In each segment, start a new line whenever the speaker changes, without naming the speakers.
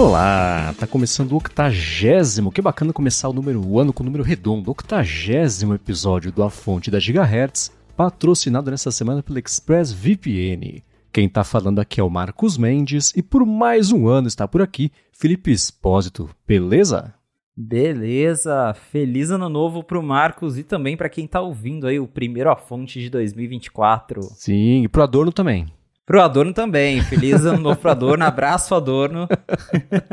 Olá, tá começando o octagésimo, que bacana começar o número o ano com o número redondo, octagésimo episódio do A Fonte da Gigahertz, patrocinado nessa semana pelo ExpressVPN. Quem tá falando aqui é o Marcos Mendes e por mais um ano está por aqui Felipe Espósito, beleza?
Beleza, feliz ano novo pro Marcos e também para quem tá ouvindo aí o primeiro A Fonte de 2024.
Sim, e pro Adorno também.
Pro Adorno também. Feliz ano novo pro Adorno. Abraço, Adorno.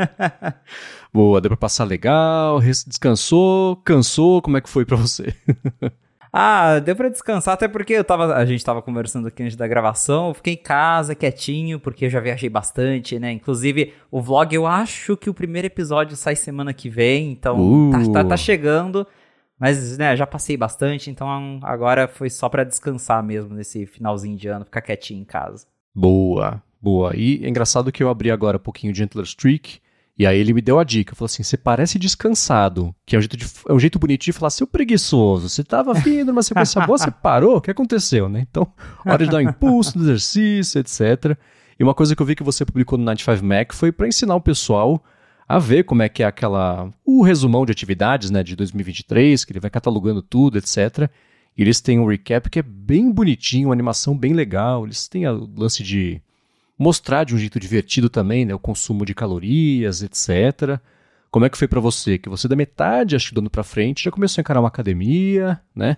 Boa, deu pra passar legal, descansou, cansou, como é que foi pra você?
ah, deu pra descansar, até porque eu tava, a gente tava conversando aqui antes da gravação, eu fiquei em casa, quietinho, porque eu já viajei bastante, né? Inclusive, o vlog, eu acho que o primeiro episódio sai semana que vem, então
Uh.
tá, tá, tá chegando. Mas, né, já passei bastante, então agora foi só pra descansar mesmo nesse finalzinho de ano, ficar quietinho em casa.
Boa, boa. E é engraçado que eu abri agora um pouquinho de Gentler Streak, e aí ele me deu a dica, falou assim, você parece descansado, que é um jeito, de, é um jeito bonito de falar, seu preguiçoso, você tava vindo numa sequência boa, você parou, o que aconteceu, né? Então, hora de dar um impulso no exercício, etc. E uma coisa que eu vi que você publicou no 95 Mac foi para ensinar o pessoal a ver como é que é aquela, o resumão de atividades, né, de 2023, que ele vai catalogando tudo, etc., e eles têm um recap que é bem bonitinho, uma animação bem legal. Eles têm o lance de mostrar de um jeito divertido também, né? O consumo de calorias, etc. Como é que foi para você? Que você da metade, acho que do ano pra frente, já começou a encarar uma academia, né?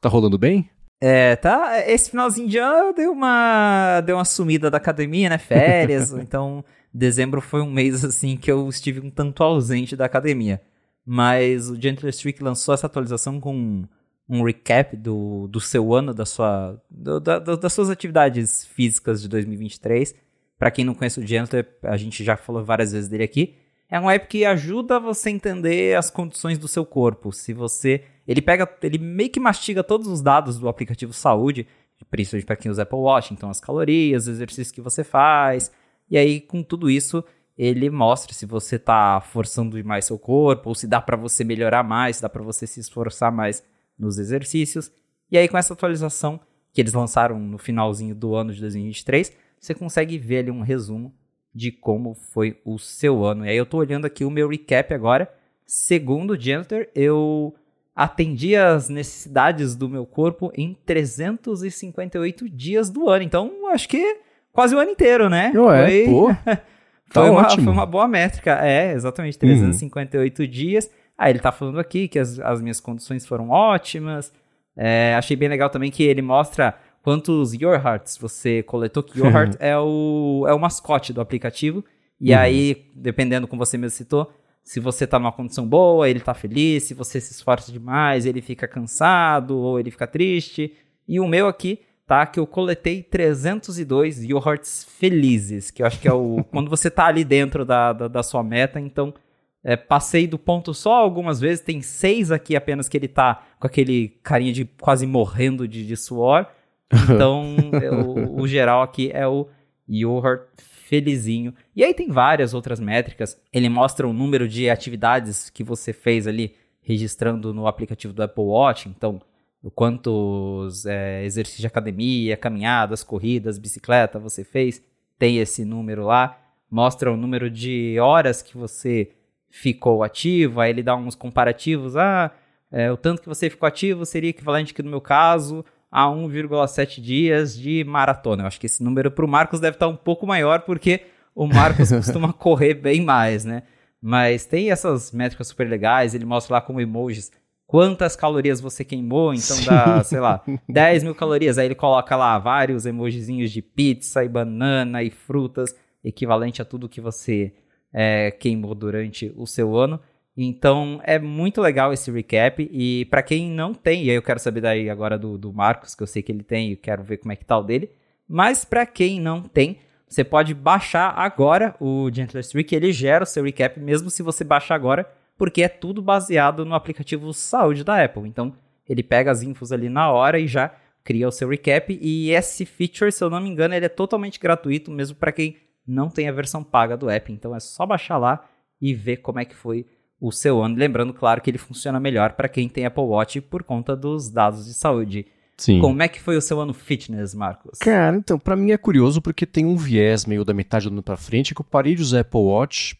Tá rolando bem?
É, tá. Esse finalzinho de ano deu uma, deu uma sumida da academia, né? Férias. então, dezembro foi um mês assim que eu estive um tanto ausente da academia. Mas o Gentle Streak lançou essa atualização com um recap do, do seu ano, da sua, do, da, das suas atividades físicas de 2023. Para quem não conhece o Gentler, a gente já falou várias vezes dele aqui. É um app que ajuda você a entender as condições do seu corpo. Se você. Ele pega. Ele meio que mastiga todos os dados do aplicativo saúde, principalmente para quem usa Apple Watch, então as calorias, os exercícios que você faz. E aí, com tudo isso, ele mostra se você está forçando demais seu corpo, ou se dá para você melhorar mais, se dá para você se esforçar mais nos exercícios. E aí, com essa atualização que eles lançaram no finalzinho do ano de 2023, você consegue ver ali um resumo de como foi o seu ano. E aí, eu estou olhando aqui o meu recap agora. Segundo o Janitor, eu atendi as necessidades do meu corpo em 358 dias do ano. Então, acho que quase o ano inteiro, né?
Ué, foi... pô.
Tá foi, uma, foi uma boa métrica. É, exatamente, 358 uhum. dias. Ah, ele tá falando aqui que as, as minhas condições foram ótimas. É, achei bem legal também que ele mostra quantos Your Hearts você coletou, que Your Heart é, o, é o mascote do aplicativo. E uhum. aí, dependendo como você mesmo citou, se você tá numa condição boa, ele tá feliz, se você se esforça demais, ele fica cansado ou ele fica triste. E o meu aqui tá que eu coletei 302 Your Hearts felizes, que eu acho que é o quando você tá ali dentro da, da, da sua meta, então é, passei do ponto só algumas vezes, tem seis aqui apenas que ele tá com aquele carinha de quase morrendo de, de suor. Então, o, o, geral aqui é o Your felizinho. E aí tem várias outras métricas. Ele mostra o número de atividades que você fez ali, registrando no aplicativo do Apple Watch. Então, quantos é, exercícios de academia, caminhadas, corridas, bicicleta você fez. Tem esse número lá. Mostra o número de horas que você ficou ativo, aí ele dá uns comparativos, ah, é, o tanto que você ficou ativo seria equivalente que no meu caso a 1,7 dias de maratona. Eu acho que esse número para o Marcos deve estar um pouco maior, porque o Marcos costuma correr bem mais, né? Mas tem essas métricas super legais, ele mostra lá com emojis quantas calorias você queimou, então dá, sei lá, 10 mil calorias. Aí ele coloca lá vários emojizinhos de pizza e banana e frutas, equivalente a tudo que você é, queimou durante o seu ano. Então é muito legal esse recap. E para quem não tem, e aí eu quero saber daí agora do, do Marcos, que eu sei que ele tem e quero ver como é que tá o dele. Mas para quem não tem, você pode baixar agora o Gentler Streak, ele gera o seu recap, mesmo se você baixar agora, porque é tudo baseado no aplicativo Saúde da Apple. Então ele pega as infos ali na hora e já cria o seu recap. E esse feature, se eu não me engano, ele é totalmente gratuito, mesmo para quem não tem a versão paga do app. Então é só baixar lá e ver como é que foi o seu ano. Lembrando, claro, que ele funciona melhor para quem tem Apple Watch por conta dos dados de saúde.
Sim.
Como é que foi o seu ano fitness, Marcos?
Cara, então, para mim é curioso porque tem um viés meio da metade do ano pra frente que eu parei de usar Apple Watch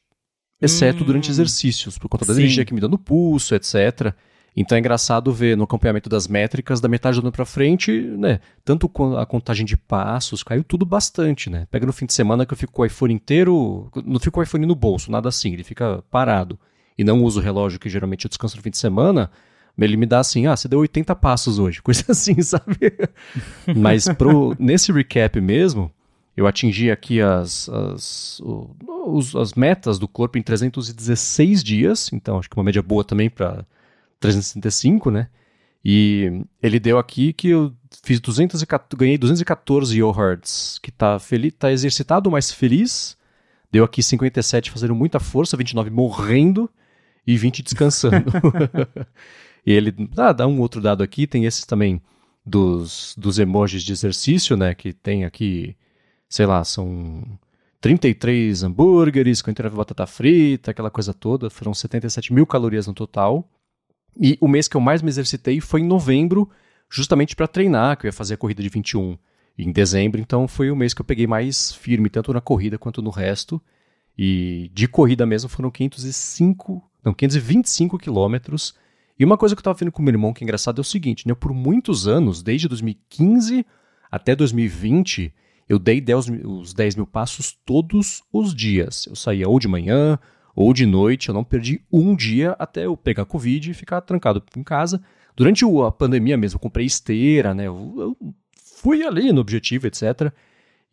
exceto hum, durante exercícios, por conta da sim. energia que me dá no pulso, etc. Então é engraçado ver no acompanhamento das métricas, da metade do ano para frente, né? Tanto a contagem de passos caiu tudo bastante, né? Pega no fim de semana que eu fico com o iPhone inteiro, não fico com o iPhone no bolso, nada assim, ele fica parado. E não uso o relógio que geralmente eu descanso no fim de semana, ele me dá assim, ah, você deu 80 passos hoje, coisa assim, sabe? Mas pro, nesse recap mesmo, eu atingi aqui as, as, os, as metas do corpo em 316 dias, então acho que uma média boa também para 365, né? E ele deu aqui que eu fiz 214, ganhei 214 Yohertz, que tá feliz, tá exercitado, mas feliz. Deu aqui 57 fazendo muita força, 29 morrendo e 20 descansando. e ele ah, dá um outro dado aqui, tem esses também dos, dos emojis de exercício, né? Que tem aqui, sei lá, são 33 hambúrgueres, 49 batata frita, aquela coisa toda. Foram 77 mil calorias no total. E o mês que eu mais me exercitei foi em novembro, justamente para treinar, que eu ia fazer a corrida de 21 em dezembro, então foi o mês que eu peguei mais firme, tanto na corrida quanto no resto. E de corrida mesmo foram 505, não, 525 quilômetros. E uma coisa que eu estava vendo com meu irmão que é engraçado é o seguinte, né? Por muitos anos, desde 2015 até 2020, eu dei 10, os 10 mil passos todos os dias. Eu saía ou de manhã, ou de noite. Eu não perdi um dia até eu pegar Covid e ficar trancado em casa. Durante a pandemia mesmo, eu comprei esteira, né? Eu, eu fui ali no objetivo, etc.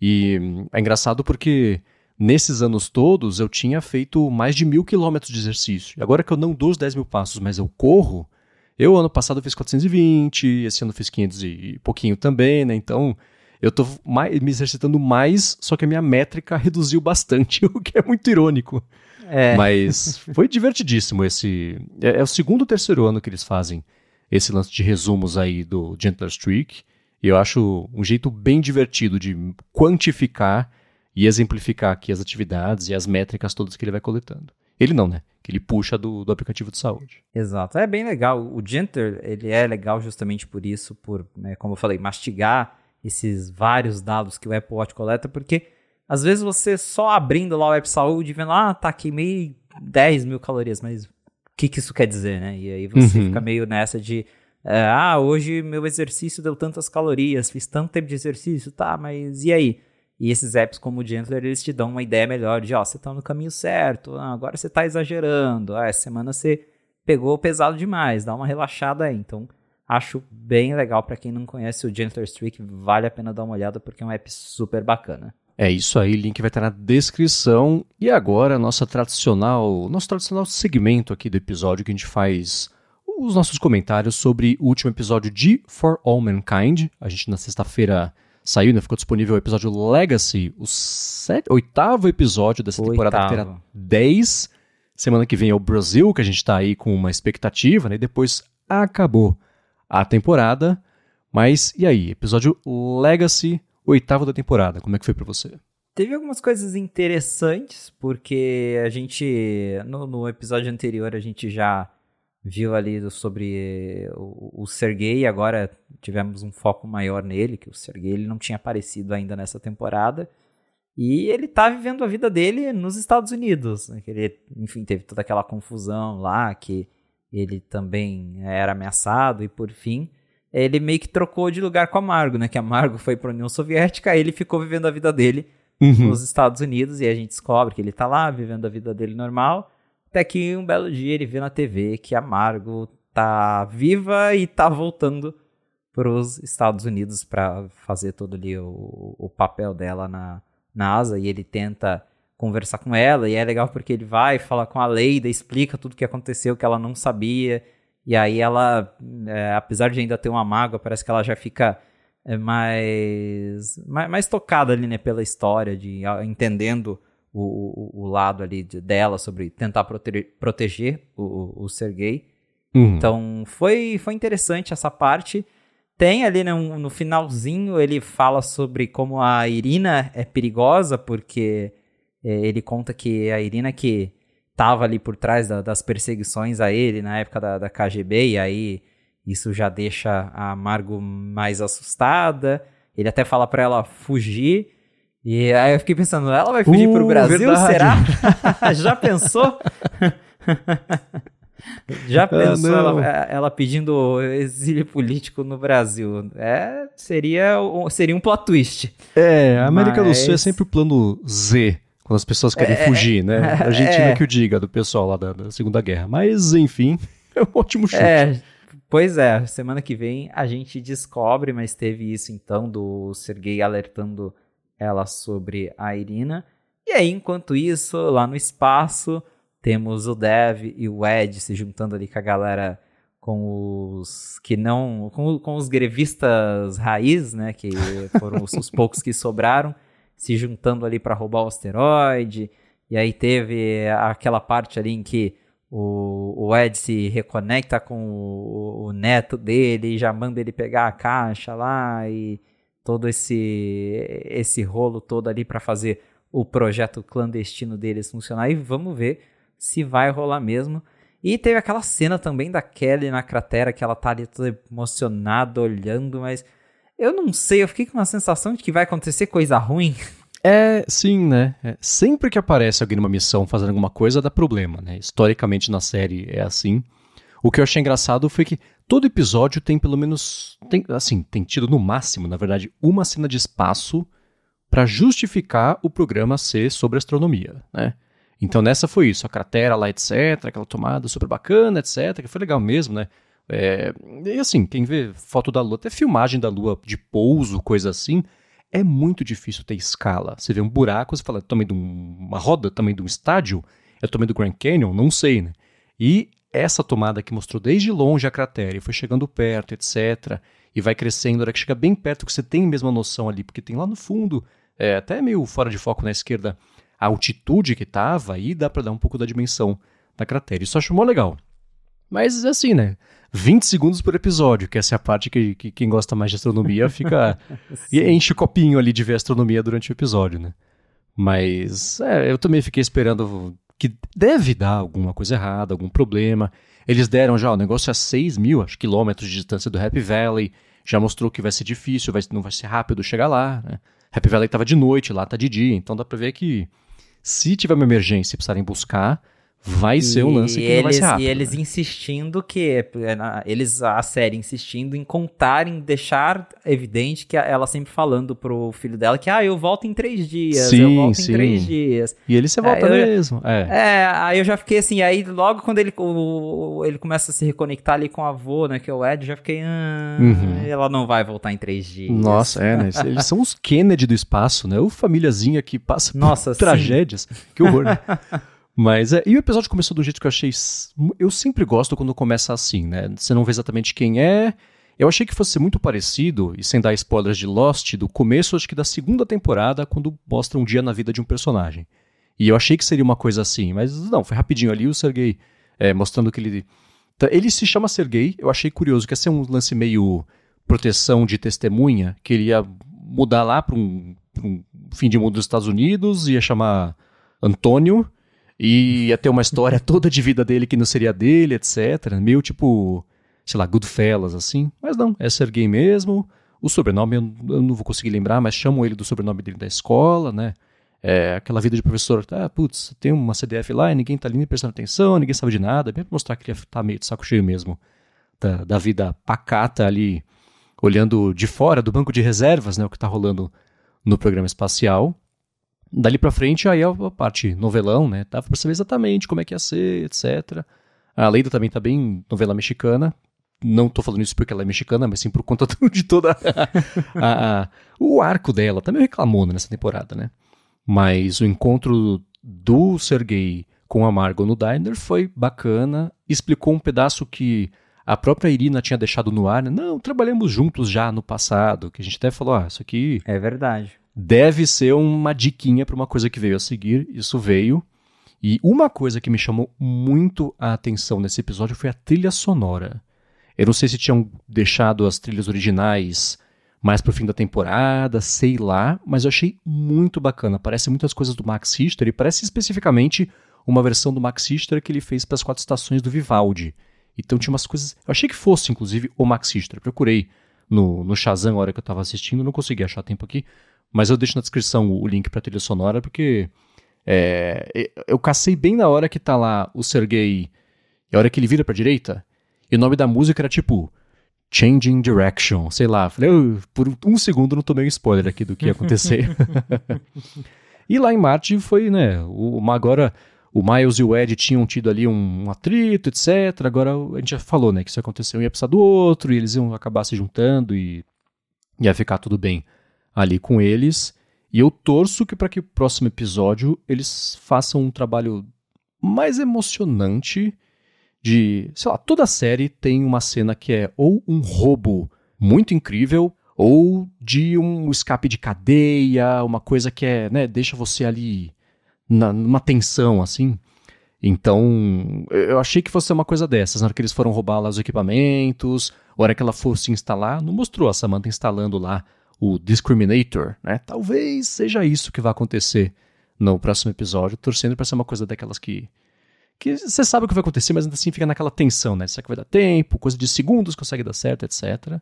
E é engraçado porque nesses anos todos eu tinha feito mais de mil quilômetros de exercício. Agora que eu não dou os 10 mil passos, mas eu corro, eu ano passado fiz 420, esse ano fiz 500 e pouquinho também, né? Então eu tô mais, me exercitando mais, só que a minha métrica reduziu bastante, o que é muito irônico. É. Mas foi divertidíssimo esse. É, é, o segundo ou terceiro ano que eles fazem esse lance de resumos aí do Gentler Streak. E eu acho um jeito bem divertido de quantificar e exemplificar aqui as atividades e as métricas todas que ele vai coletando. Ele não, né? Que ele puxa do, do aplicativo de saúde.
Exato. É bem legal. O Gentler, ele é legal justamente por isso, por, né, como eu falei, mastigar esses vários dados que o Apple Watch coleta, porque às vezes você só abrindo lá o App Saúde, vendo, ah, tá, queimei 10 mil calorias, mas o que, que isso quer dizer, né? E aí você uhum. fica meio nessa de, é, ah, hoje meu exercício deu tantas calorias, fiz tanto tempo de exercício, tá, mas e aí? E esses apps como o Gentler, eles te dão uma ideia melhor de, ó, você tá no caminho certo, ah, agora você tá exagerando, ah, essa semana você pegou pesado demais, dá uma relaxada aí. Então, acho bem legal para quem não conhece o Gentler Streak, vale a pena dar uma olhada porque é um app super bacana.
É isso aí, link vai estar na descrição. E agora, nossa tradicional, nosso tradicional segmento aqui do episódio que a gente faz os nossos comentários sobre o último episódio de For All Mankind. A gente na sexta-feira saiu, né? Ficou disponível o episódio Legacy, o set, oitavo episódio dessa oitavo. temporada que terá 10. Semana que vem é o Brasil, que a gente está aí com uma expectativa, né? E depois acabou a temporada. Mas e aí? Episódio Legacy oitavo da temporada. Como é que foi para você?
Teve algumas coisas interessantes, porque a gente, no, no, episódio anterior, a gente já viu ali sobre o, o Sergei, agora tivemos um foco maior nele, que o Sergei ele não tinha aparecido ainda nessa temporada. E ele tá vivendo a vida dele nos Estados Unidos. Né? Ele, enfim, teve toda aquela confusão lá, que ele também era ameaçado, e por fim, ele meio que trocou de lugar com a Margo, né? Que a Margo foi para a União Soviética, aí ele ficou vivendo a vida dele uhum. nos Estados Unidos e a gente descobre que ele tá lá vivendo a vida dele normal. Até que um belo dia ele vê na TV que a Margo tá viva e tá voltando para os Estados Unidos para fazer todo ali o, o papel dela na NASA e ele tenta conversar com ela e é legal porque ele vai falar com a Leida, explica tudo o que aconteceu que ela não sabia e aí ela, é, apesar de ainda ter uma mágoa, parece que ela já fica é, mais, mais, mais tocada ali, né, pela história, de entendendo o, o, o lado ali de, dela sobre tentar prote proteger o, o Sergei. Uhum. Então foi, foi interessante essa parte. Tem ali né, um, no finalzinho ele fala sobre como a Irina é perigosa, porque é, ele conta que a Irina que tava ali por trás da, das perseguições a ele na época da, da KGB, e aí isso já deixa a Margo mais assustada. Ele até fala para ela fugir, E aí eu fiquei pensando, ela vai fugir uh, pro Brasil, verdade. será? Já pensou? Já ah, pensou ah, ela, ela, pedindo exílio político no Brasil? É, seria, seria um plot twist.
É, a América Mas... do Sul é sempre o plano Z, quando as pessoas querem é, fugir, né? A Argentina é. que o diga, do pessoal lá da, da, Segunda Guerra. Mas, enfim, é um ótimo chute.
É, pois é, semana que vem a gente descobre, mas teve isso então do Sergei alertando ela sobre a Irina. E aí, enquanto isso, lá no espaço, temos o Dev e o Ed se juntando ali com a galera com os que não com, com os grevistas raiz, né, que foram os, os poucos que sobraram, se juntando ali para roubar o asteroide. E aí teve aquela parte ali em que o, o Ed se reconecta com o, o neto dele, e já manda ele pegar a caixa lá e todo esse esse rolo todo ali para fazer o projeto clandestino deles funcionar e vamos ver se vai rolar mesmo. E teve aquela cena também da Kelly na cratera que ela tá ali toda emocionada olhando, mas eu não sei, eu fiquei com uma sensação de que vai acontecer coisa ruim.
É, sim, né? É, sempre que aparece alguém numa missão fazendo alguma coisa, dá problema, né? Historicamente na série é assim. O que eu achei engraçado foi que todo episódio tem pelo menos. Tem, assim, tem tido no máximo, na verdade, uma cena de espaço para justificar o programa ser sobre astronomia, né? Então nessa foi isso, a cratera lá, etc, aquela tomada super bacana, etc, que foi legal mesmo, né? É, e assim, quem vê foto da Lua, até filmagem da Lua de pouso, coisa assim, é muito difícil ter escala. Você vê um buraco, você fala, tamanho de uma roda, tamanho de um estádio, é tamanho do Grand Canyon, não sei, né? E essa tomada que mostrou desde longe a cratera e foi chegando perto, etc. E vai crescendo, a hora que chega bem perto, que você tem a mesma noção ali, porque tem lá no fundo, é, até meio fora de foco na esquerda, a altitude que estava, aí dá para dar um pouco da dimensão da cratera. Isso eu acho mó legal. Mas assim, né? 20 segundos por episódio, que essa é a parte que, que quem gosta mais de astronomia fica. e enche o copinho ali de ver astronomia durante o episódio, né? Mas é, eu também fiquei esperando que deve dar alguma coisa errada, algum problema. Eles deram já, o negócio é 6 mil acho, quilômetros de distância do Happy Valley, já mostrou que vai ser difícil, vai, não vai ser rápido chegar lá. Né? Happy Valley estava de noite, lá tá de dia, então dá para ver que se tiver uma emergência e precisarem buscar, vai ser um lance que eles, vai ser rápido.
E eles
né?
insistindo que, é, eles, a série insistindo em contar, em deixar evidente que ela sempre falando pro filho dela que, ah, eu volto em três dias, sim, eu volto sim. em três dias.
E ele se volta
é,
mesmo,
é. É, aí eu já fiquei assim, aí logo quando ele, o, ele começa a se reconectar ali com o avô, né, que é o Ed, já fiquei, ah, uhum. ela não vai voltar em três dias.
Nossa, é, né, eles são os Kennedy do espaço, né, o famíliazinha que passa
Nossa,
por tragédias, que horror, né? Mas é, e o episódio começou do jeito que eu achei. Eu sempre gosto quando começa assim, né? Você não vê exatamente quem é. Eu achei que fosse muito parecido, e sem dar spoilers de Lost, do começo, acho que da segunda temporada, quando mostra um dia na vida de um personagem. E eu achei que seria uma coisa assim, mas não, foi rapidinho ali o Sergei é, mostrando que ele. Tá, ele se chama Sergei, eu achei curioso, que ia ser um lance meio proteção de testemunha, que ele ia mudar lá para um, um fim de mundo dos Estados Unidos, ia chamar Antônio, e ia ter uma história toda de vida dele que não seria dele, etc. Meio tipo, sei lá, Goodfellas, assim. Mas não, é Sergei mesmo. O sobrenome eu, não vou conseguir lembrar, mas chamam ele do sobrenome dele da escola, né? É, aquela vida de professor, ah, putz, tem uma CDF lá e ninguém tá ali prestando atenção, ninguém sabe de nada, bem pra mostrar que ele tá meio de saco cheio mesmo da, da vida pacata ali, olhando de fora do banco de reservas, né, o que tá rolando no programa espacial. Dali pra frente, aí é a parte novelão, né? Dava pra saber exatamente como é que ia ser, etc. A Leida também tá bem novela mexicana. Não tô falando isso porque ela é mexicana, mas sim por conta de toda a, a, o arco dela. Também tá reclamou nessa temporada, né? Mas o encontro do Sergei com a Margot no diner foi bacana. Explicou um pedaço que a própria Irina tinha deixado no ar. Né? Não, trabalhamos juntos já no passado. Que a gente até falou, ah, isso aqui...
É verdade
deve ser uma diquinha para uma coisa que veio a seguir. Isso veio. E uma coisa que me chamou muito a atenção nesse episódio foi a trilha sonora. Eu não sei se tinham deixado as trilhas originais mais pro fim da temporada, sei lá, mas eu achei muito bacana. Parece muitas coisas do Max Richter e parece especificamente uma versão do Max Richter que ele fez para as quatro estações do Vivaldi. Então tinha umas coisas. Eu achei que fosse, inclusive, o Max Richter. Procurei no, no Shazam a hora que eu estava assistindo, não consegui achar tempo aqui, mas eu deixo na descrição o link pra trilha sonora, porque é, eu cacei bem na hora que tá lá o Sergei, e a hora que ele vira pra direita, e o nome da música era tipo Changing Direction, sei lá. Falei, eu, por um segundo não tomei um spoiler aqui do que ia acontecer. e lá em Marte foi, né, o, agora o Miles e o Ed tinham tido ali um, um, atrito, etc. Agora a gente já falou, né, que isso aconteceu, um ia precisar do outro, e eles iam acabar se juntando e ia ficar tudo bem ali com eles. E eu torço que para que o próximo episódio eles façam um trabalho mais emocionante de, sei lá, toda série tem uma cena que é ou um roubo muito incrível ou de um escape de cadeia, uma coisa que é, né, deixa você ali na, numa tensão assim. Então, eu achei que fosse uma coisa dessas. Na hora que eles foram roubar lá os equipamentos, a hora que ela fosse instalar, não mostrou a Samantha instalando lá o Discriminator, né? Talvez seja isso que vai acontecer no próximo episódio, torcendo para ser uma coisa daquelas que que você sabe o que vai acontecer, mas ainda assim fica naquela tensão, né? Será que vai dar tempo? Coisa de segundos consegue dar certo, etc.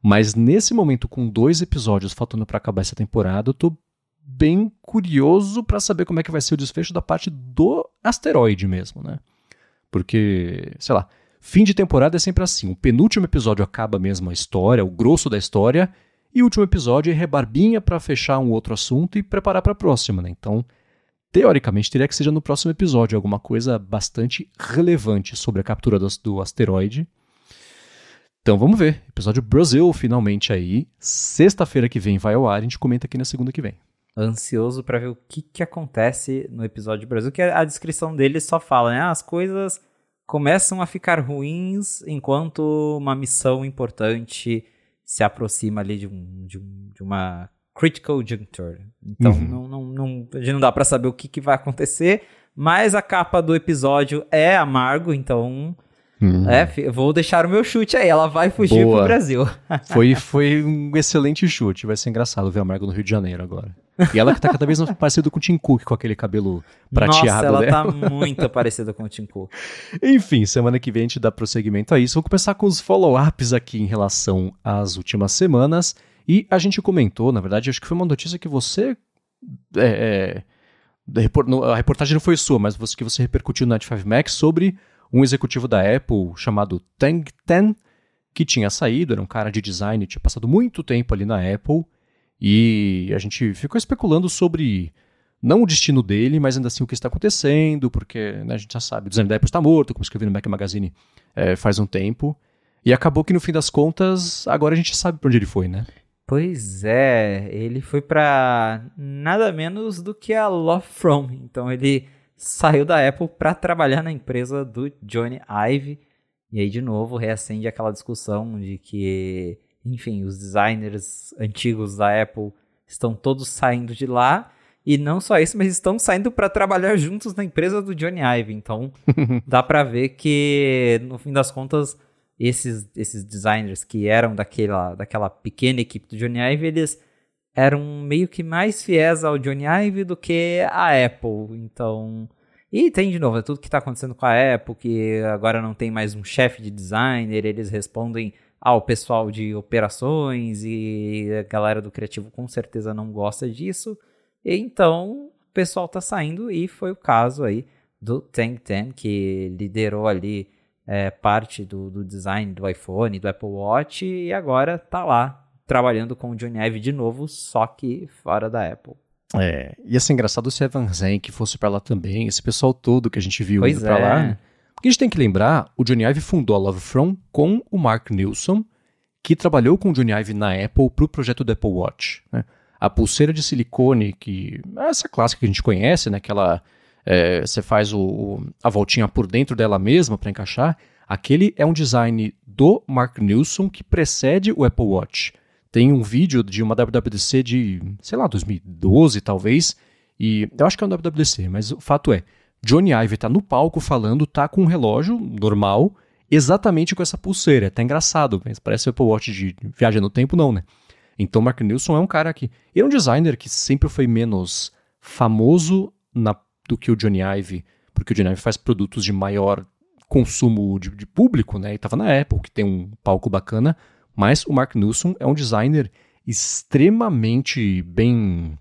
Mas nesse momento, com dois episódios faltando para acabar essa temporada, eu tô bem curioso para saber como é que vai ser o desfecho da parte do asteroide mesmo, né? Porque, sei lá, fim de temporada é sempre assim. O penúltimo episódio acaba mesmo a história, o grosso da história, e o último episódio é rebarbinha para fechar um outro assunto e preparar para a próxima, né? Então, teoricamente, teria que seja no próximo episódio alguma coisa bastante relevante sobre a captura do, do asteroide. Então vamos ver. Episódio Brasil finalmente aí. Sexta-feira que vem vai ao ar, a gente comenta aqui na segunda que vem
ansioso para ver o que, que acontece no episódio Brasil, que a descrição dele só fala, né? As coisas começam a ficar ruins enquanto uma missão importante se aproxima ali de, um, de, um, de uma critical juncture. Então uhum. não, não, não, a gente não dá para saber o que, que vai acontecer, mas a capa do episódio é amargo, então Hum. É, vou deixar o meu chute aí, ela vai fugir Boa. pro Brasil.
foi, foi um excelente chute, vai ser engraçado ver a Margo no Rio de Janeiro agora. E ela que tá cada vez mais parecida com o Tim Cook, com aquele cabelo prateado
Nossa, ela
dela.
tá muito parecida com o Tim Cook.
Enfim, semana que vem a gente dá prosseguimento a isso. Vou começar com os follow-ups aqui em relação às últimas semanas. E a gente comentou, na verdade, acho que foi uma notícia que você... É, é, a reportagem não foi sua, mas que você repercutiu no Night 5 Max sobre um executivo da Apple chamado Tang Ten, que tinha saído, era um cara de design, tinha passado muito tempo ali na Apple, e a gente ficou especulando sobre não o destino dele, mas ainda assim o que está acontecendo, porque né, a gente já sabe, o da Apple está morto, como escrevi no Mac Magazine é, faz um tempo, e acabou que no fim das contas, agora a gente sabe para onde ele foi, né?
Pois é, ele foi para nada menos do que a Love From. Então ele saiu da Apple para trabalhar na empresa do Johnny Ive. E aí, de novo, reacende aquela discussão de que, enfim, os designers antigos da Apple estão todos saindo de lá. E não só isso, mas estão saindo para trabalhar juntos na empresa do Johnny Ive. Então, dá para ver que, no fim das contas, esses, esses designers que eram daquela, daquela pequena equipe do Johnny Ive, eles eram meio que mais fiéis ao Johnny Ive do que a Apple. Então. E tem de novo, é tudo que está acontecendo com a Apple, que agora não tem mais um chefe de designer, eles respondem ao pessoal de operações e a galera do criativo com certeza não gosta disso. E então o pessoal está saindo e foi o caso aí do Tank Ten, que liderou ali é, parte do, do design do iPhone, do Apple Watch e agora está lá trabalhando com o Johnny Ive de novo, só que fora da Apple.
É, ia ser engraçado se Evan Zenk fosse para lá também, esse pessoal todo que a gente viu
pois
indo pra
é.
lá. Porque a gente tem que lembrar, o Johnny Ive fundou a Love From com o Mark Nilsson, que trabalhou com o Johnny Ive na Apple para o projeto do Apple Watch. Né? A pulseira de silicone, que é essa clássica que a gente conhece, né? Aquela, é, você faz o, a voltinha por dentro dela mesma para encaixar. Aquele é um design do Mark Nilsson que precede o Apple Watch. Tem um vídeo de uma WWDC de, sei lá, 2012 talvez, e eu acho que é um WWDC, mas o fato é, Johnny Ive tá no palco falando, tá com um relógio normal, exatamente com essa pulseira. É até engraçado, mas parece o Apple Watch de viagem no tempo, não, né? Então, Mark Nilsson é um cara que. Ele é um designer que sempre foi menos famoso na, do que o Johnny Ive, porque o Johnny Ive faz produtos de maior consumo de, de público, né? E tava na Apple, que tem um palco bacana. Mas o Mark Newson é um designer extremamente bem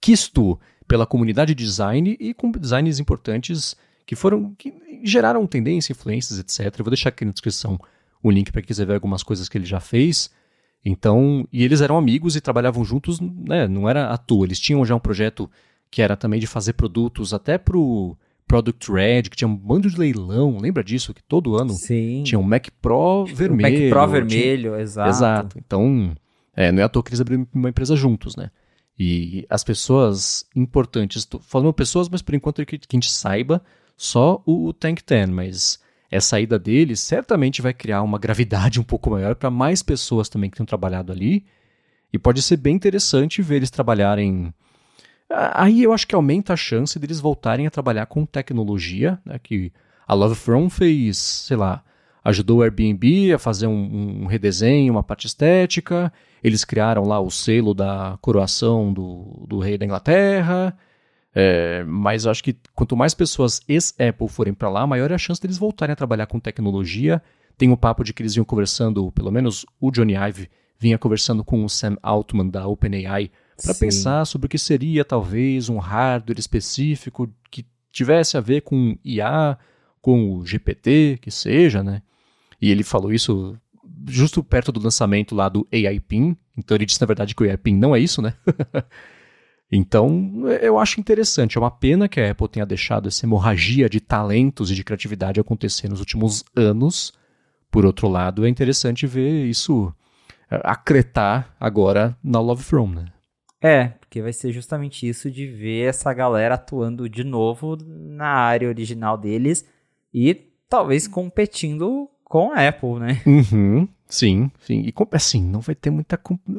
quisto pela comunidade de design e com designs importantes que foram que geraram tendência, influências, etc. Eu vou deixar aqui na descrição o link para quem quiser ver algumas coisas que ele já fez. Então, e eles eram amigos e trabalhavam juntos, né? Não era à toa. Eles tinham já um projeto que era também de fazer produtos até pro Product Red, que tinha um bando de leilão, lembra disso? Que todo ano
Sim.
tinha um Mac Pro vermelho.
Mac Pro vermelho, tinha... exato.
Exato. Então, é, não é à toa que eles abriram uma empresa juntos, né? E as pessoas importantes, falando pessoas, mas por enquanto que, que a gente saiba, só o, o Tank 10, mas essa saída dele certamente vai criar uma gravidade um pouco maior para mais pessoas também que tenham trabalhado ali. E pode ser bem interessante ver eles trabalharem. Aí eu acho que aumenta a chance deles voltarem a trabalhar com tecnologia, né? Que a Love From fez, sei lá, ajudou o Airbnb a fazer um, um, redesenho, uma parte estética. Eles criaram lá o selo da coroação do, do rei da Inglaterra. É, mas acho que quanto mais pessoas ex-Apple forem para lá, maior é a chance deles voltarem a trabalhar com tecnologia. Tem o um papo de que eles vinham conversando, pelo menos o Johnny Ive vinha conversando com o Sam Altman da OpenAI para pensar sobre o que seria talvez um hardware específico que tivesse a ver com IA, com o GPT, que seja, né? E ele falou isso justo perto do lançamento lá do AI PIN. Então ele disse na verdade que o AI PIN não é isso, né? Então, eu acho interessante. É uma pena que a Apple tenha deixado essa hemorragia de talentos e de criatividade acontecer nos últimos anos. Por outro lado, é interessante ver isso é, acretar agora na Love From, né?
É, porque vai ser justamente isso de ver essa galera atuando de novo na área original deles e talvez competindo com a Apple, né?
Uhum. Sim, sim. E assim, não vai ter muita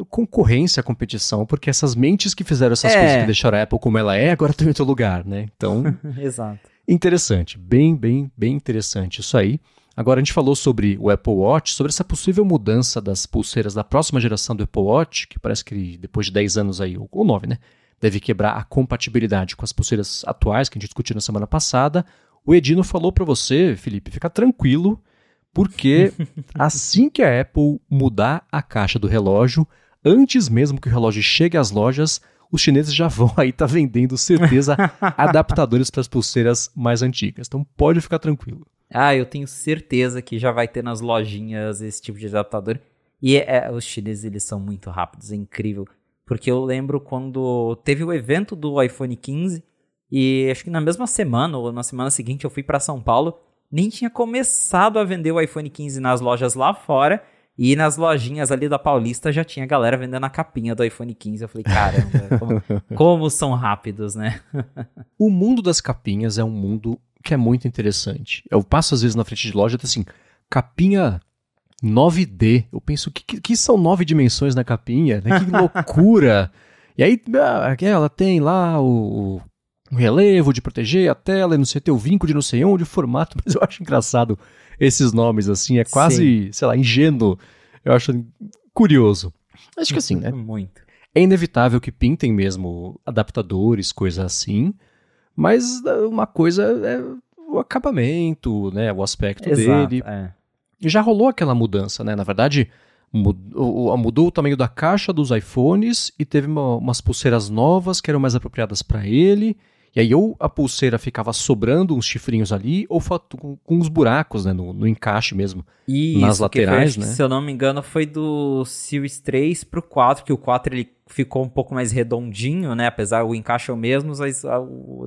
concorrência, competição, porque essas mentes que fizeram essas é. coisas que deixaram a Apple como ela é, agora estão em outro lugar, né? Então.
Exato.
Interessante, bem, bem, bem interessante isso aí. Agora a gente falou sobre o Apple Watch, sobre essa possível mudança das pulseiras da próxima geração do Apple Watch, que parece que depois de 10 anos aí, ou 9, né? Deve quebrar a compatibilidade com as pulseiras atuais que a gente discutiu na semana passada. O Edino falou para você, Felipe, fica tranquilo porque assim que a Apple mudar a caixa do relógio, antes mesmo que o relógio chegue às lojas, os chineses já vão aí estar tá vendendo, certeza, adaptadores para as pulseiras mais antigas. Então pode ficar tranquilo.
Ah, eu tenho certeza que já vai ter nas lojinhas esse tipo de adaptador. E é, é, os chineses, eles são muito rápidos, é incrível. Porque eu lembro quando teve o evento do iPhone 15 e acho que na mesma semana ou na semana seguinte eu fui para São Paulo nem tinha começado a vender o iPhone 15 nas lojas lá fora. E nas lojinhas ali da Paulista já tinha galera vendendo a capinha do iPhone 15. Eu falei, caramba, como, como são rápidos, né?
o mundo das capinhas é um mundo que é muito interessante. Eu passo às vezes na frente de loja e assim, capinha 9D. Eu penso, que, que, que são nove dimensões na capinha? Né? Que loucura! e aí, ah, ela tem lá o, um relevo de proteger a tela e não sei ter o vinco de não sei onde, o formato, mas eu acho engraçado esses nomes assim, é quase, Sim. sei lá, ingênuo. Eu acho curioso. Acho que assim, né?
Muito.
É inevitável que pintem mesmo adaptadores, coisas assim, mas eh, uma coisa é o acabamento, né, o aspecto Exato, dele. É. Já rolou aquela mudança, né? Na verdade, mudou, mudou o tamanho da caixa dos iPhones e teve uma, umas pulseiras novas que eram mais apropriadas para ele. E aí ou a pulseira ficava sobrando uns chifrinhos ali, ou com, com uns buracos, né, no, no encaixe mesmo,
Isso,
nas laterais, foi, né?
Se eu não me engano, foi do Series 3 pro 4, que o 4 ele ficou um pouco mais redondinho, né, apesar o encaixe é o mesmo, mas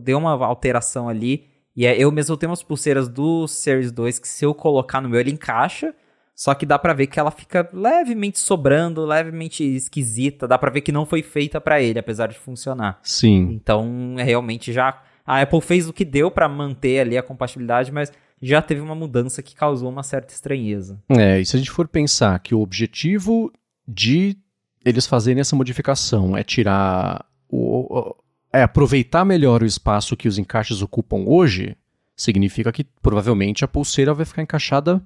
deu uma alteração ali. E é, eu mesmo tenho umas pulseiras do Series 2 que se eu colocar no meu ele encaixa, só que dá para ver que ela fica levemente sobrando, levemente esquisita. Dá para ver que não foi feita para ele, apesar de funcionar.
Sim.
Então, realmente já a Apple fez o que deu para manter ali a compatibilidade, mas já teve uma mudança que causou uma certa estranheza.
É, e se a gente for pensar que o objetivo de eles fazerem essa modificação é tirar o, é aproveitar melhor o espaço que os encaixes ocupam hoje, significa que provavelmente a pulseira vai ficar encaixada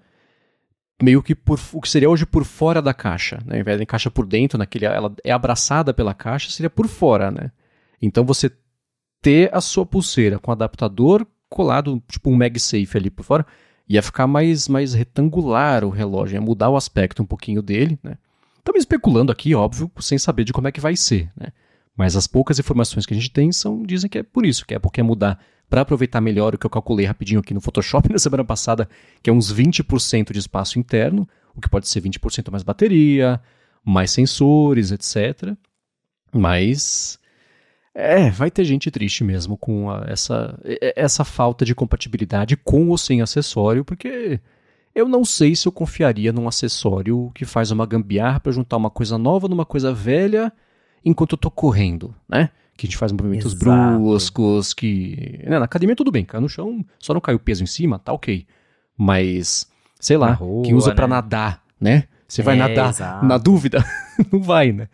meio que por o que seria hoje por fora da caixa, né? Ao invés de encaixa por dentro, naquele, ela é abraçada pela caixa, seria por fora, né? Então você ter a sua pulseira com adaptador colado, tipo um MagSafe ali por fora, ia ficar mais, mais retangular o relógio, ia mudar o aspecto um pouquinho dele, né? Estamos especulando aqui, óbvio, sem saber de como é que vai ser, né? Mas as poucas informações que a gente tem são dizem que é por isso, que a Apple quer mudar para aproveitar melhor o que eu calculei rapidinho aqui no Photoshop na semana passada, que é uns 20% de espaço interno, o que pode ser 20% mais bateria, mais sensores, etc. Mas é, vai ter gente triste mesmo com a, essa, essa falta de compatibilidade com ou sem acessório, porque eu não sei se eu confiaria num acessório que faz uma gambiarra para juntar uma coisa nova numa coisa velha enquanto eu tô correndo, né? Que a gente faz movimentos
Exato.
bruscos, que. Né, na academia tudo bem, cai no chão, só não cai o peso em cima, tá ok. Mas, sei lá,
rua,
quem usa pra
né?
nadar, né? Você vai
É,
nadar
exato.
na dúvida? não vai, né?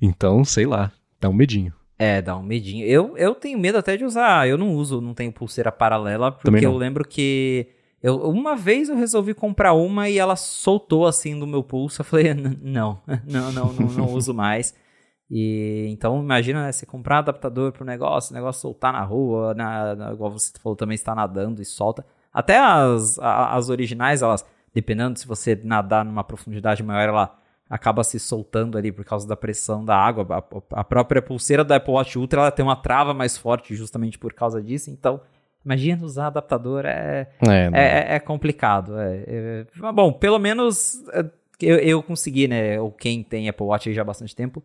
Então, sei lá, dá um medinho.
É, dá um medinho. Eu, eu tenho medo até de usar. Eu não uso, não tenho pulseira paralela, porque eu lembro que. Eu, uma vez eu resolvi comprar uma e ela soltou assim do meu pulso. Eu falei, "N- não, não, não, não, não uso mais. E então imagina, né, você comprar um adaptador pro negócio, o negócio soltar na rua, na, na- igual você falou, também está nadando e solta. Até as, a- as originais, elas, dependendo se você nadar numa profundidade maior, ela acaba se soltando ali por causa da pressão da água. A, a própria pulseira do Apple Watch Ultra ela tem uma trava mais forte justamente por causa disso. Então, imagina usar adaptador é,
É, não-
é, é- é complicado. É, é- bom, pelo menos é, eu, eu consegui, né? Ou quem tem Apple Watch aí já há bastante tempo,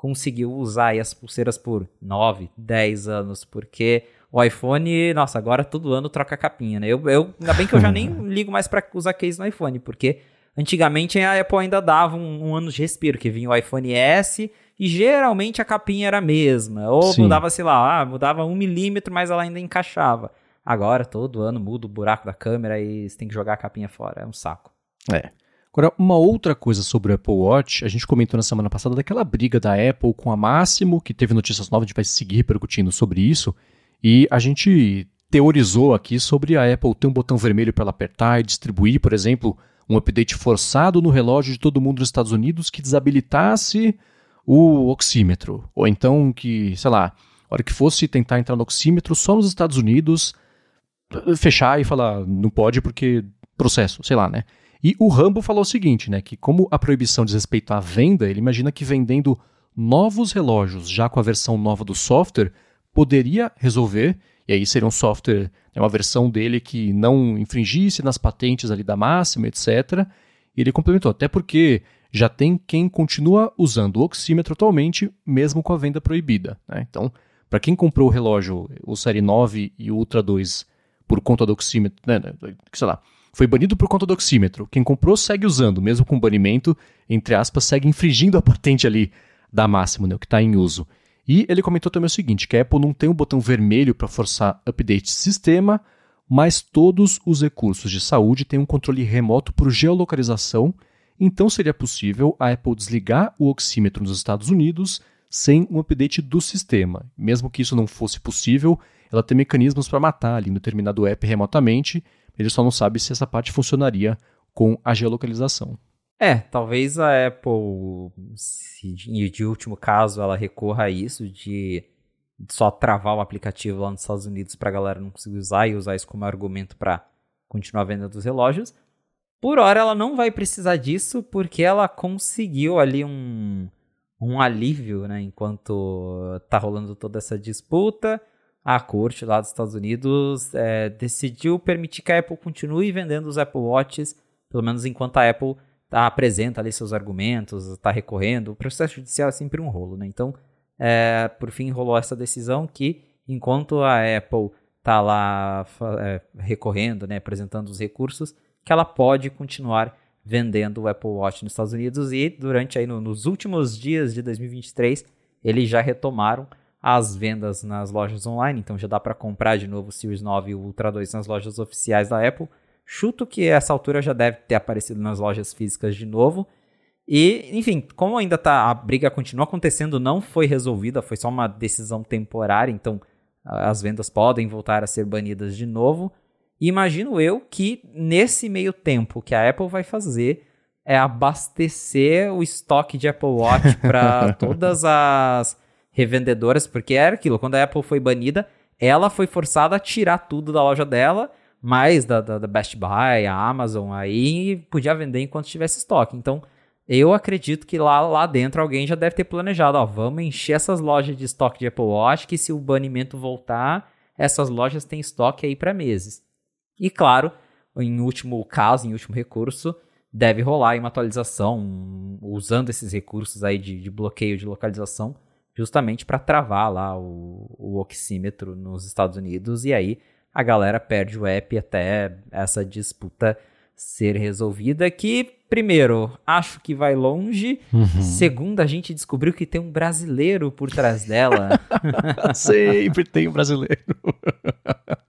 conseguiu usar aí as pulseiras por 9, 10 anos, porque o iPhone, nossa, agora todo ano troca a capinha, né? Eu, eu, ainda bem que eu já nem ligo mais pra usar case no iPhone, porque antigamente a Apple ainda dava um, um ano de respiro, que vinha o iPhone S e geralmente a capinha era a mesma, ou
Sim.
mudava, sei lá, ah, mudava um milímetro, mas ela ainda encaixava. Agora, todo ano muda o buraco da câmera e você tem que jogar a capinha fora. É um saco.
É. Agora, uma outra coisa sobre o Apple Watch, a gente comentou na semana passada daquela briga da Apple com a Máximo, que teve notícias novas, a gente vai seguir repercutindo sobre isso, e a gente teorizou aqui sobre a Apple ter um botão vermelho para ela apertar e distribuir, por exemplo, um update forçado no relógio de todo mundo nos Estados Unidos que desabilitasse o oxímetro, ou então que, sei lá, a hora que fosse tentar entrar no oxímetro só nos Estados Unidos, fechar e falar, não pode porque processo, sei lá, né? E o Rambo falou o seguinte, né, que como a proibição diz respeito à venda, ele imagina que vendendo novos relógios, já com a versão nova do software, poderia resolver, e aí seria um software, né, uma versão dele que não infringisse nas patentes ali da máxima, etc. E ele complementou, até porque já tem quem continua usando o oxímetro atualmente, mesmo com a venda proibida. Né? Então, para quem comprou o relógio, o Série 9 e o Ultra 2 por conta do oxímetro, né, né, sei lá, foi banido por conta do oxímetro. Quem comprou segue usando, mesmo com banimento, entre aspas, segue infringindo a patente ali da máxima, né, o que está em uso. E ele comentou também o seguinte, que a Apple não tem um botão vermelho para forçar update de sistema, mas todos os recursos de saúde têm um controle remoto por geolocalização, então seria possível a Apple desligar o oxímetro nos Estados Unidos sem um update do sistema. Mesmo que isso não fosse possível, ela tem mecanismos para matar ali no determinado app remotamente, ele só não sabe se essa parte funcionaria com a geolocalização.
É, talvez a Apple, se de, último caso, ela recorra a isso de só travar o aplicativo lá nos Estados Unidos pra galera não conseguir usar e usar isso como argumento para continuar vendendo os relógios. Por hora ela não vai precisar disso porque ela conseguiu ali um, um alívio, né, enquanto tá rolando toda essa disputa. A corte lá dos Estados Unidos é, decidiu permitir que a Apple continue vendendo os Apple Watches, pelo menos enquanto a Apple tá, apresenta ali seus argumentos, está recorrendo. O processo judicial é sempre um rolo, né? Então, é, por fim, rolou essa decisão que, enquanto a Apple tá lá é, recorrendo, né, apresentando os recursos, que ela pode continuar vendendo o Apple Watch nos Estados Unidos e durante aí no, nos últimos dias de 2023 eles já retomaram as vendas nas lojas online, então já dá para comprar de novo o Series 9 e o Ultra 2 nas lojas oficiais da Apple. Chuto que essa altura já deve ter aparecido nas lojas físicas de novo. E, enfim, como ainda tá a briga continua acontecendo, não foi resolvida, foi só uma decisão temporária, então as vendas podem voltar a ser banidas de novo. E imagino eu que nesse meio tempo que a Apple vai fazer é abastecer o estoque de Apple Watch para todas as revendedoras, porque era aquilo, quando a Apple foi banida, ela foi forçada a tirar tudo da loja dela, mais da, da, da Best Buy, a Amazon, aí podia vender enquanto tivesse estoque. Então, eu acredito que lá, lá dentro alguém já deve ter planejado, ó, vamos encher essas lojas de estoque de Apple Watch, que se o banimento voltar, essas lojas têm estoque aí para meses. E claro, em último caso, em último recurso, deve rolar uma atualização usando esses recursos aí de, de bloqueio de localização, justamente para travar lá o, o oxímetro nos Estados Unidos e aí a galera perde o app até essa disputa ser resolvida. Que, primeiro, acho que vai longe. Uhum. Segundo, a gente descobriu que tem um brasileiro por trás dela.
Sempre tem um brasileiro.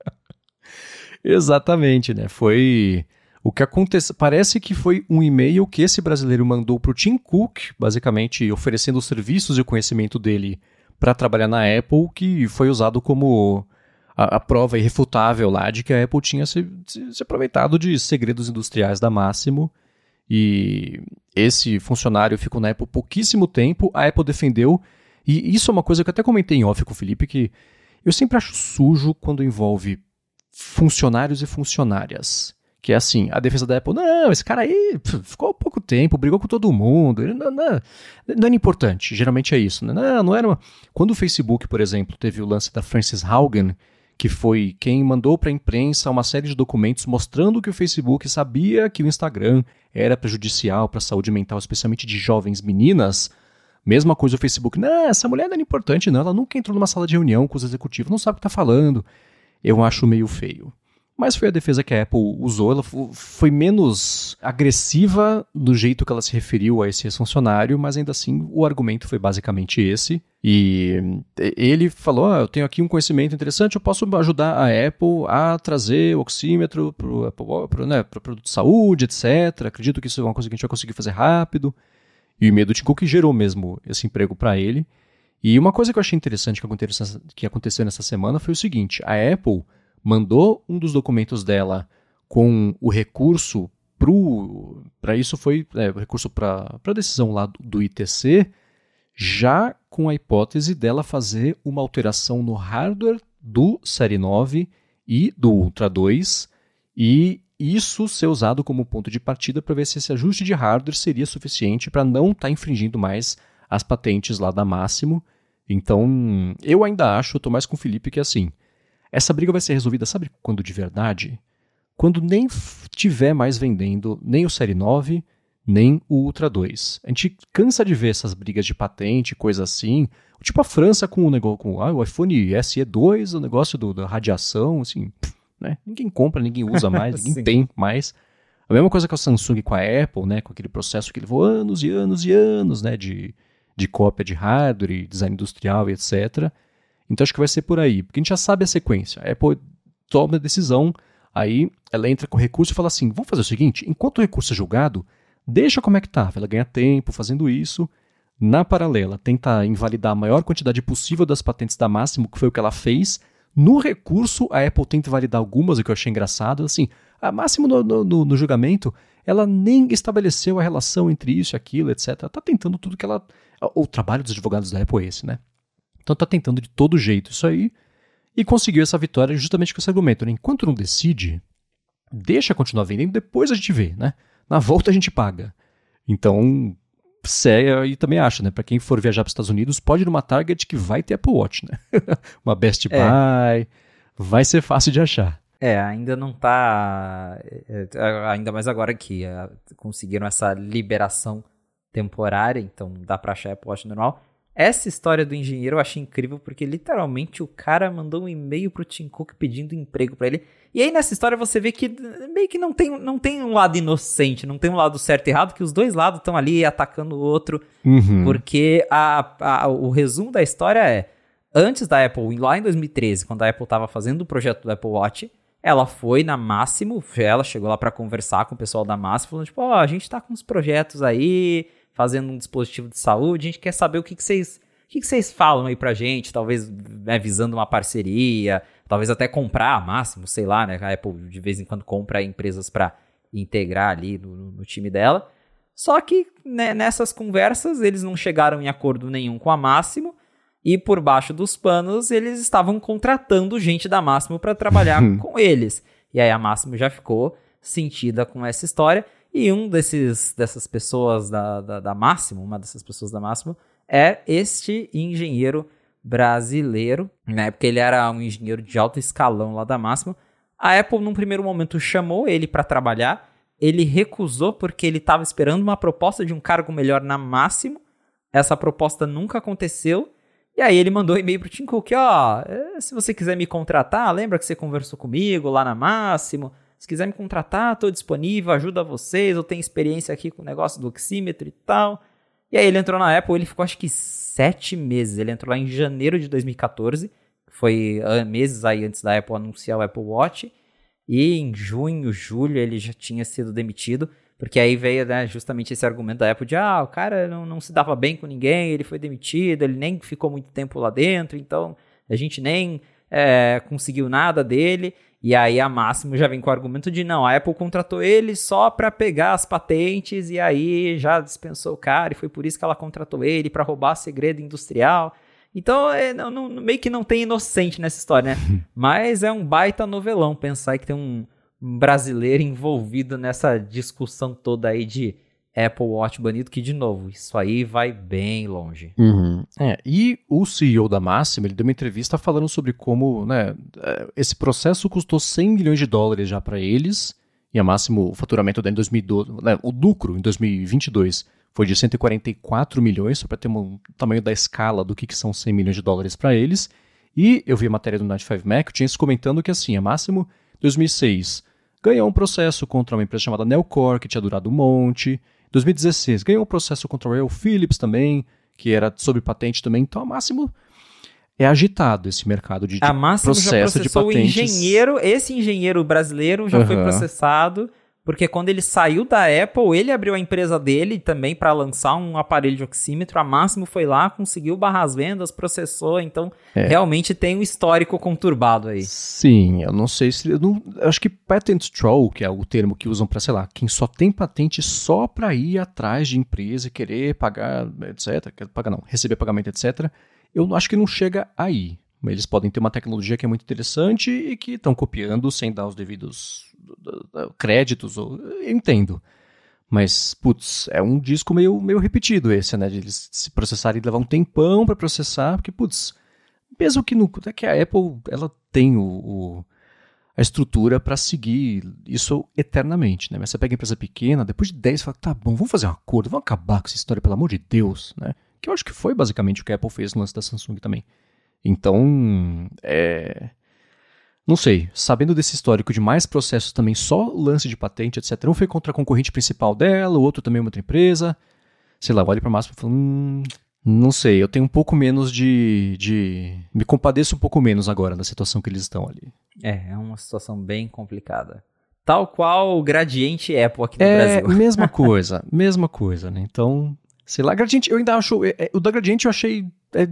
Exatamente, né? Foi. O que aconteceu. Parece que foi um e-mail que esse brasileiro mandou para o Tim Cook, basicamente oferecendo os serviços e o conhecimento dele para trabalhar na Apple, que foi usado como a, a, prova irrefutável lá de que a Apple tinha se, se, se aproveitado de segredos industriais da Máximo. E esse funcionário ficou na Apple pouquíssimo tempo, a Apple defendeu. E isso é uma coisa que eu até comentei em off com o Felipe, que eu sempre acho sujo quando envolve funcionários e funcionárias. Que é assim, a defesa da Apple, não, esse cara aí ficou pouco tempo, brigou com todo mundo, não, não, não era importante, geralmente é isso. Né? Não, não era uma... Quando o Facebook, por exemplo, teve o lance da Frances Haugen, que foi quem mandou para a imprensa uma série de documentos mostrando que o Facebook sabia que o Instagram era prejudicial para a saúde mental, especialmente de jovens meninas, mesma coisa o Facebook, não, essa mulher não é importante não, ela nunca entrou numa sala de reunião com os executivos, não sabe o que está falando eu acho meio feio. Mas foi a defesa que a Apple usou, ela foi menos agressiva do jeito que ela se referiu a esse funcionário, mas ainda assim o argumento foi basicamente esse. E ele falou: ah, Eu tenho aqui um conhecimento interessante, eu posso ajudar a Apple a trazer o oxímetro para o né, produto de saúde, etc. Acredito que isso é uma coisa que a gente vai conseguir fazer rápido. E o e-mail do Tim Cook gerou mesmo esse emprego para ele. E uma coisa que eu achei interessante que que aconteceu nessa semana foi o seguinte: a Apple mandou um dos documentos dela com o recurso para isso foi é, recurso para a decisão lá do, do ITC, já com a hipótese dela fazer uma alteração no hardware do Série 9 e do Ultra 2 e isso ser usado como ponto de partida para ver se esse ajuste de hardware seria suficiente para não estar tá infringindo mais as patentes lá da Máximo. Então, eu ainda acho, tô mais com o Felipe, que é assim, essa briga vai ser resolvida, sabe quando de verdade? Quando nem tiver mais vendendo nem o Série 9, nem o Ultra 2. A gente cansa de ver essas brigas de patente, coisa assim. Tipo a França com o negócio com ah, o iPhone SE2, o negócio do, da radiação, assim, né? Ninguém compra, ninguém usa mais, ninguém tem mais. A mesma coisa com a Samsung com a Apple, né? Com aquele processo que levou anos e anos e anos, né? De de cópia de hardware, design industrial e etc. Então acho que vai ser por aí, porque a gente já sabe a sequência. A Apple toma a decisão, aí ela entra com o recurso e fala assim: vamos fazer o seguinte, enquanto o recurso é julgado, deixa como é que tá. Ela ganha tempo fazendo isso. Na paralela, tenta invalidar a maior quantidade possível das patentes da Máximo, que foi o que ela fez. No recurso, a Apple tenta validar algumas, o que eu achei engraçado. Assim, a Máximo no, no, no julgamento, ela nem estabeleceu a relação entre isso e aquilo, etc. Está tentando tudo que ela o trabalho dos advogados da Apple é esse, né? Então tá tentando de todo jeito isso aí e conseguiu essa vitória justamente com esse argumento. Né? Enquanto não decide, deixa continuar vendendo, depois a gente vê, né? Na volta a gente paga. Então, sério, e também acho, né? Para quem for viajar para os Estados Unidos, pode ir numa Target que vai ter Apple Watch, né? Uma Best é. Buy, vai ser fácil de achar.
É, ainda não tá. É, é, ainda mais agora que é, conseguiram essa liberação temporária, então dá pra achar Apple Watch normal. Essa história do engenheiro eu achei incrível porque literalmente o cara mandou um e-mail pro Tim Cook pedindo emprego para ele. E aí nessa história você vê que meio que não tem, não tem um lado inocente, não tem um lado certo e errado, que os dois lados estão ali atacando o outro. Uhum. Porque a, a, o resumo da história é: antes da Apple, lá em 2013, quando a Apple estava fazendo o projeto do Apple Watch, ela foi na Máximo, ela chegou lá para conversar com o pessoal da Máximo, falando tipo, ó, oh, a gente tá com uns projetos aí, fazendo um dispositivo de saúde. A gente quer saber o que, que vocês. O que, que vocês falam aí pra gente? Talvez né, visando uma parceria, talvez até comprar máximo, sei lá, né? A Apple de vez em quando compra empresas para integrar ali no, no, time dela. Só que né, nessas conversas eles não chegaram em acordo nenhum com a Máximo e por baixo dos panos eles estavam contratando gente da Máximo para trabalhar com eles. E aí a Máximo já ficou sentida com essa história E um desses, dessas pessoas da, da, da Máximo, uma dessas pessoas da Máximo, é este engenheiro brasileiro. Na época ele era um engenheiro de alto escalão lá da Máximo. A Apple, num primeiro momento, chamou ele para trabalhar. Ele recusou porque ele estava esperando uma proposta de um cargo melhor na Máximo. Essa proposta nunca aconteceu. E aí ele mandou um e-mail pro Tim Cook, ó, é, se você quiser me contratar, lembra que você conversou comigo lá na Máximo? Se quiser me contratar, estou disponível, ajuda vocês, eu tenho experiência aqui com o negócio do oxímetro e tal. E aí ele entrou na Apple, ele ficou acho que sete meses. Ele entrou lá em janeiro de 2014, foi ah, meses aí antes da Apple anunciar o Apple Watch. E em junho, julho, ele já tinha sido demitido. Porque aí veio né, justamente esse argumento da Apple de ah, o cara não, não se dava bem com ninguém, ele foi demitido, ele nem ficou muito tempo lá dentro, então a gente nem é, conseguiu nada dele. E aí a Máximo já vem com o argumento de não, a Apple contratou ele só para pegar as patentes e aí já dispensou o cara e foi por isso que ela contratou ele para roubar segredo industrial. Então, é, não, não, meio que não tem inocente nessa história, né? Mas é um baita novelão pensar que tem um, um brasileiro envolvido nessa discussão toda aí de Apple Watch banido, que, de novo, isso aí vai bem longe.
Uhum. É, e o CEO da Máxima, ele deu uma entrevista falando sobre como né, é, esse processo custou 100 milhões de dólares já para eles, e a Máximo, o faturamento dela em 2012, né, o lucro em 2022 foi de 144 milhões, só para ter um tamanho da escala do que, que são 100 milhões de dólares para eles. E eu vi a matéria do 95 Mac, tinha isso comentando que assim, a Máximo, 2006, ganhou um processo contra uma empresa chamada Nelcor, que tinha durado um monte, 2016, ganhou um processo contra o Royal Philips também, que era sobre patente também. Então, a Máximo é agitado esse mercado de, de
a Máximo processo já processou de patentes. O engenheiro, esse engenheiro brasileiro já uhum. foi processado porque quando ele saiu da Apple, ele abriu a empresa dele também para lançar um aparelho de oxímetro. A Máximo foi lá, conseguiu barrar as vendas, processou. Então, é. realmente tem um histórico conturbado aí.
Sim, eu não sei se. Eu, não, acho que patent troll, que é o termo que usam para, sei lá, quem só tem patente só para ir atrás de empresa e querer pagar, etc. Pagar não, receber pagamento, etc. Eu acho que não chega aí. Eles podem ter uma tecnologia que é muito interessante e que estão copiando sem dar os devidos créditos. Eu entendo. Mas, putz, é um disco meio, meio repetido esse, né? De eles se processarem e levar um tempão para processar, porque, putz, mesmo que, no, é que a Apple ela tem o, o a estrutura para seguir isso eternamente, né? Mas você pega a empresa pequena, depois de 10, fala, tá bom, vamos fazer um acordo, vamos acabar com essa história, pelo amor de Deus, né? Que eu acho que foi basicamente o que a Apple fez no lance da Samsung também. Então, é. Não sei, sabendo desse histórico de mais processos também, só lance de patente, etc. Um foi contra a concorrente principal dela, o outro também é outra empresa. Sei lá, olha para o máximo e falo, hum, não sei, eu tenho um pouco menos de, de. Me compadeço um pouco menos agora da situação que eles estão ali.
É, é uma situação bem complicada. Tal qual o Gradiente Apple aqui no
é,
Brasil.
Mesma coisa, mesma coisa, né? Então, sei lá, Gradiente, eu ainda acho. É, é, o da Gradiente eu achei. É,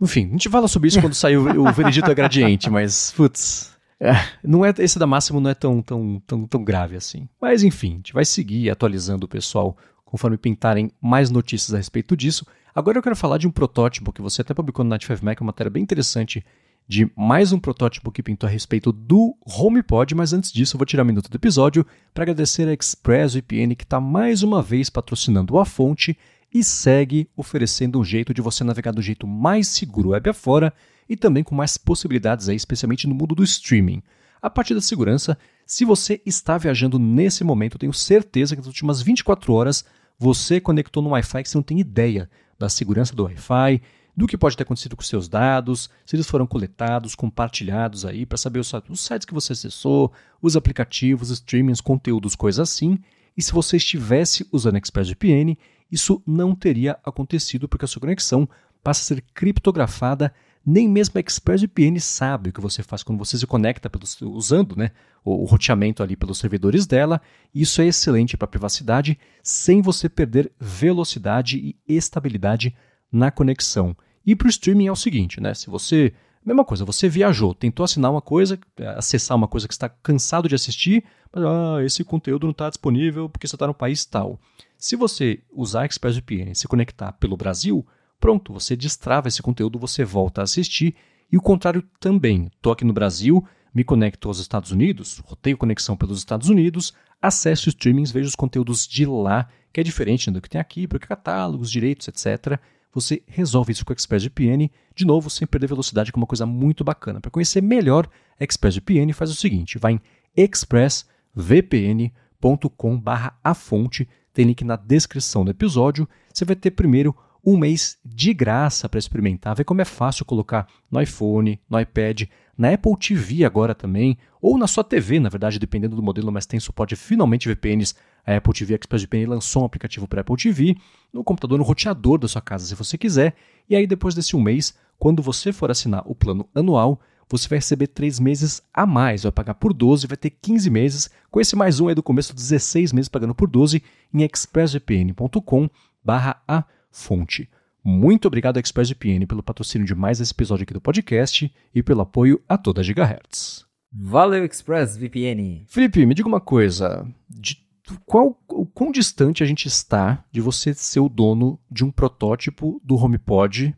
Enfim, a gente fala sobre isso quando sair o, o veredito é gradiente, mas, putz, é, não é, esse da Máximo não é tão, tão, tão, tão grave assim. Mas enfim, a gente vai seguir atualizando o pessoal conforme pintarem mais notícias a respeito disso. Agora eu quero falar de um protótipo que você até publicou no Night 5 Mac, uma matéria bem interessante de mais um protótipo que pintou a respeito do HomePod, mas antes disso eu vou tirar um minuto do episódio para agradecer a ExpressVPN que está mais uma vez patrocinando a fonte e segue oferecendo um jeito de você navegar do jeito mais seguro web afora e também com mais possibilidades aí, especialmente no mundo do streaming. A parte da segurança, se você está viajando nesse momento, tenho certeza que nas últimas 24 horas você conectou no Wi-Fi que você não tem ideia da segurança do Wi-Fi, do que pode ter acontecido com seus dados, se eles foram coletados, compartilhados aí, para saber os, os sites que você acessou, os aplicativos, streamings, conteúdos, coisas assim. E se você estivesse usando ExpressVPN, isso não teria acontecido porque a sua conexão passa a ser criptografada. Nem mesmo a ExpressVPN sabe o que você faz quando você se conecta usando né, o, o roteamento ali pelos servidores dela. Isso é excelente para a privacidade, sem você perder velocidade e estabilidade na conexão. E para o streaming é o seguinte, né? Se você Mesma coisa, você viajou, tentou assinar uma coisa, acessar uma coisa que está cansado de assistir, mas ah, esse conteúdo não está disponível porque você está no país tal. Se você usar ExpressVPN e se conectar pelo Brasil, pronto, você destrava esse conteúdo, você volta a assistir. E o contrário também. Estou aqui no Brasil, me conecto aos Estados Unidos, roteio conexão pelos Estados Unidos, acesso streamings, vejo os conteúdos de lá, que é diferente do que tem aqui, porque catálogos, direitos, etc. Você resolve isso com o ExpressVPN, de novo, sem perder velocidade, que é uma coisa muito bacana. Para conhecer melhor ExpressVPN, faz o seguinte, vai em expressvpn.com/a fonte, tem link na descrição do episódio. Você vai ter primeiro um mês de graça para experimentar, ver como é fácil colocar no iPhone, no iPad, na Apple TV agora também, ou na sua TV, na verdade, dependendo do modelo, mas tem suporte finalmente VPNs. A Apple TV ExpressVPN lançou um aplicativo para Apple TV, no computador, no roteador da sua casa, se você quiser. E aí, depois desse um mês, quando você for assinar o plano anual, você vai receber 3 meses a mais, vai pagar por 12, vai ter 15 meses, com esse mais um aí do começo, 16 meses pagando por 12, em expressvpn.com barra a fonte. Muito obrigado, ExpressVPN, pelo patrocínio de mais esse episódio aqui do podcast e pelo apoio a toda a Gigahertz.
Valeu, ExpressVPN!
Felipe, me diga uma coisa. De qual, o quão distante a gente está de você ser o dono de um protótipo do HomePod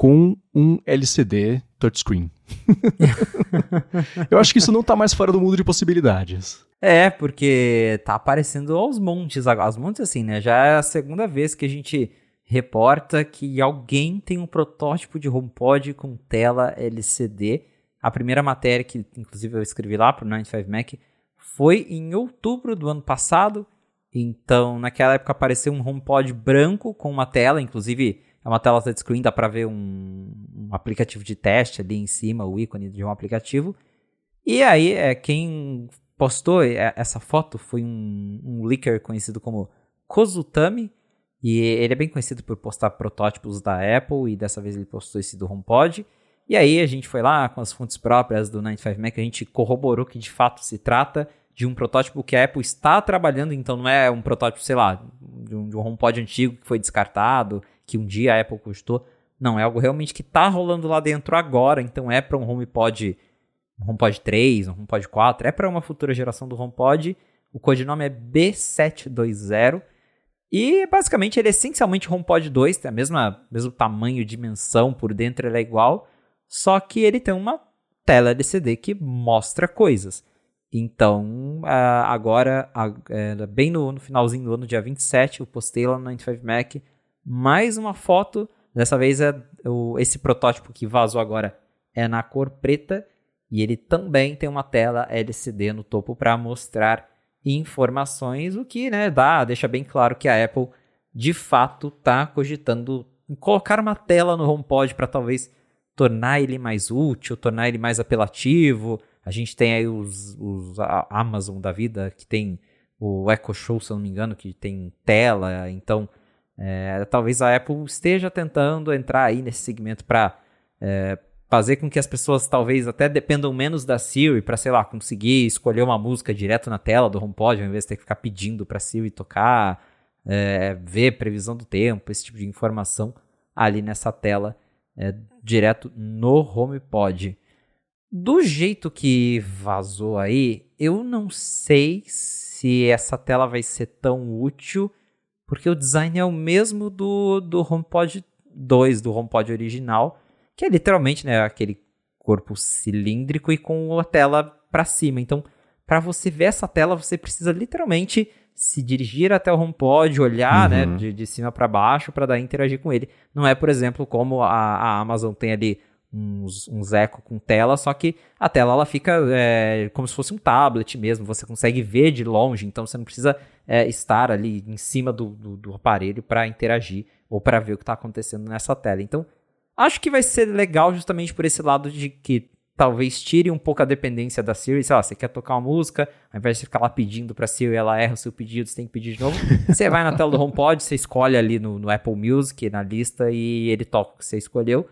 com um LCD touchscreen? Eu acho que isso não está mais fora do mundo de possibilidades.
É, porque tá aparecendo aos montes agora. Aos montes assim, né? Já é a segunda vez que a gente reporta que alguém tem um protótipo de HomePod com tela LCD. A primeira matéria que, inclusive, eu escrevi lá para o 95Mac foi em outubro do ano passado. Então, naquela época apareceu um HomePod branco com uma tela, inclusive é uma tela touchscreen, dá para ver um, um, aplicativo de teste ali em cima, o ícone de um aplicativo. E aí, é, quem postou é, essa foto foi um, um leaker conhecido como Kozutami, e ele é bem conhecido por postar protótipos da Apple, e dessa vez ele postou esse do HomePod. E aí a gente foi lá com as fontes próprias do 95Mac, a gente corroborou que de fato se trata de um protótipo que a Apple está trabalhando, então não é um protótipo, sei lá, de um, de um HomePod antigo que foi descartado, que um dia a Apple custou. Não, é algo realmente que está rolando lá dentro agora, então é para um HomePod, um HomePod 3, um HomePod 4, é para uma futura geração do HomePod. O codinome é B720 e basicamente ele é essencialmente HomePod 2, tem a mesma mesmo tamanho, dimensão, por dentro ele é igual, só que ele tem uma tela LCD que mostra coisas. Então, agora, é, bem no, finalzinho do ano, dia 27, eu postei lá no 95Mac mais uma foto. Dessa vez, é o, esse protótipo que vazou agora é na cor preta. E ele também tem uma tela LCD no topo para mostrar informações, o que né, dá, deixa bem claro que a Apple de fato está cogitando colocar uma tela no HomePod para talvez tornar ele mais útil, tornar ele mais apelativo. A gente tem aí os, os Amazon da vida que tem o Echo Show, se eu não me engano, que tem tela. Então, é, talvez a Apple esteja tentando entrar aí nesse segmento para é, fazer com que as pessoas talvez até dependam menos da Siri para, sei lá, conseguir escolher uma música direto na tela do HomePod, ao invés de ter que ficar pedindo para Siri tocar, é, ver previsão do tempo, esse tipo de informação ali nessa tela é, direto no HomePod. Do jeito que vazou aí, eu não sei se essa tela vai ser tão útil, porque o design é o mesmo do, do HomePod 2, do HomePod original, que é literalmente né, aquele corpo cilíndrico e com a tela para cima. Então, para você ver essa tela, você precisa literalmente se dirigir até o HomePod, olhar né, uhum. né, de, de cima para baixo para daí interagir com ele. Não é, por exemplo, como a, a Amazon tem ali uns, uns eco com tela, só que a tela ela fica é, como se fosse um tablet mesmo, você consegue ver de longe, então você não precisa é, estar ali em cima do, do, do aparelho para interagir ou para ver o que está acontecendo nessa tela. Então, Acho que vai ser legal justamente por esse lado de que talvez tire um pouco a dependência da Siri. Sei lá, você quer tocar uma música, ao invés de ficar lá pedindo pra Siri, ela erra o seu pedido, você tem que pedir de novo. você vai na tela do HomePod, você escolhe ali no, no, Apple Music, na lista, e ele toca o que você escolheu.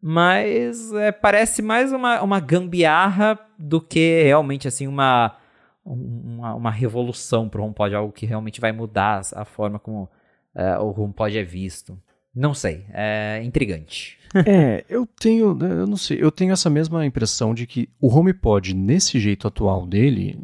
Mas é, parece mais uma, uma gambiarra do que realmente, assim, uma, uma, uma revolução pro HomePod, algo que realmente vai mudar a forma como é, o HomePod é visto. Não sei, é intrigante.
é, eu tenho, né, eu não sei, eu tenho essa mesma impressão de que o HomePod, nesse jeito atual dele,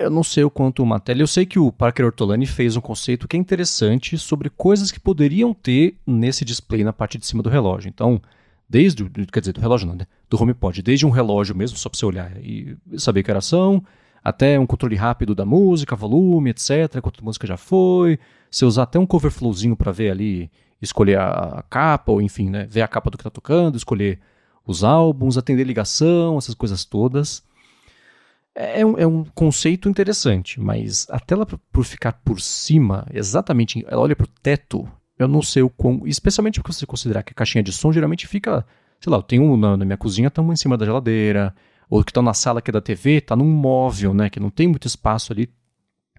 eu não sei o quanto uma tela. Eu sei que o Parker Ortolani fez um conceito que é interessante sobre coisas que poderiam ter nesse display na parte de cima do relógio. Então, desde, quer dizer, do relógio não, né? Do HomePod, desde um relógio mesmo, só para você olhar e saber que oração, até um controle rápido da música, volume, etc, quanto música já foi, você usar até um cover flowzinho para ver ali, escolher a, capa, ou enfim, né, ver a capa do que tá tocando, escolher os álbuns, atender ligação, essas coisas todas. É, é um, é um conceito interessante, mas a tela por ficar por cima, exatamente, ela olha pro teto, eu não sei o quão. Especialmente porque você considerar que a caixinha de som geralmente fica. Sei lá, eu tenho um na, minha cozinha, tá um em cima da geladeira. Ou que estão na sala que é da TV, tá num móvel, né? Que não tem muito espaço ali.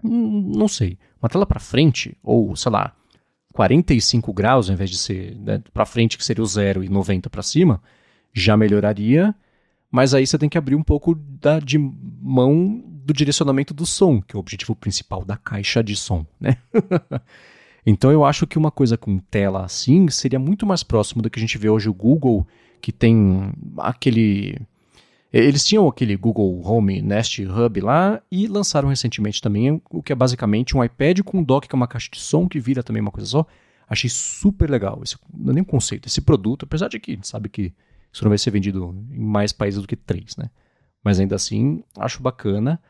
Hum, não sei. Uma tela para frente, ou sei lá, 45 graus, ao invés de ser né, para frente, que seria o 0 e 90 para cima, já melhoraria. Mas aí você tem que abrir um pouco da, de mão do direcionamento do som, que é o objetivo principal da caixa de som, né? Então eu acho que uma coisa com tela assim seria muito mais próximo do que a gente vê hoje o Google, que tem aquele. Eles tinham aquele Google Home Nest Hub lá e lançaram recentemente também o que é basicamente um iPad com um dock, que é uma caixa de som que vira também uma coisa só. Achei super legal. Esse, não é nem um conceito. Esse produto, apesar de que sabe que isso não vai ser vendido em mais países do que três, né? Mas ainda assim, acho bacana.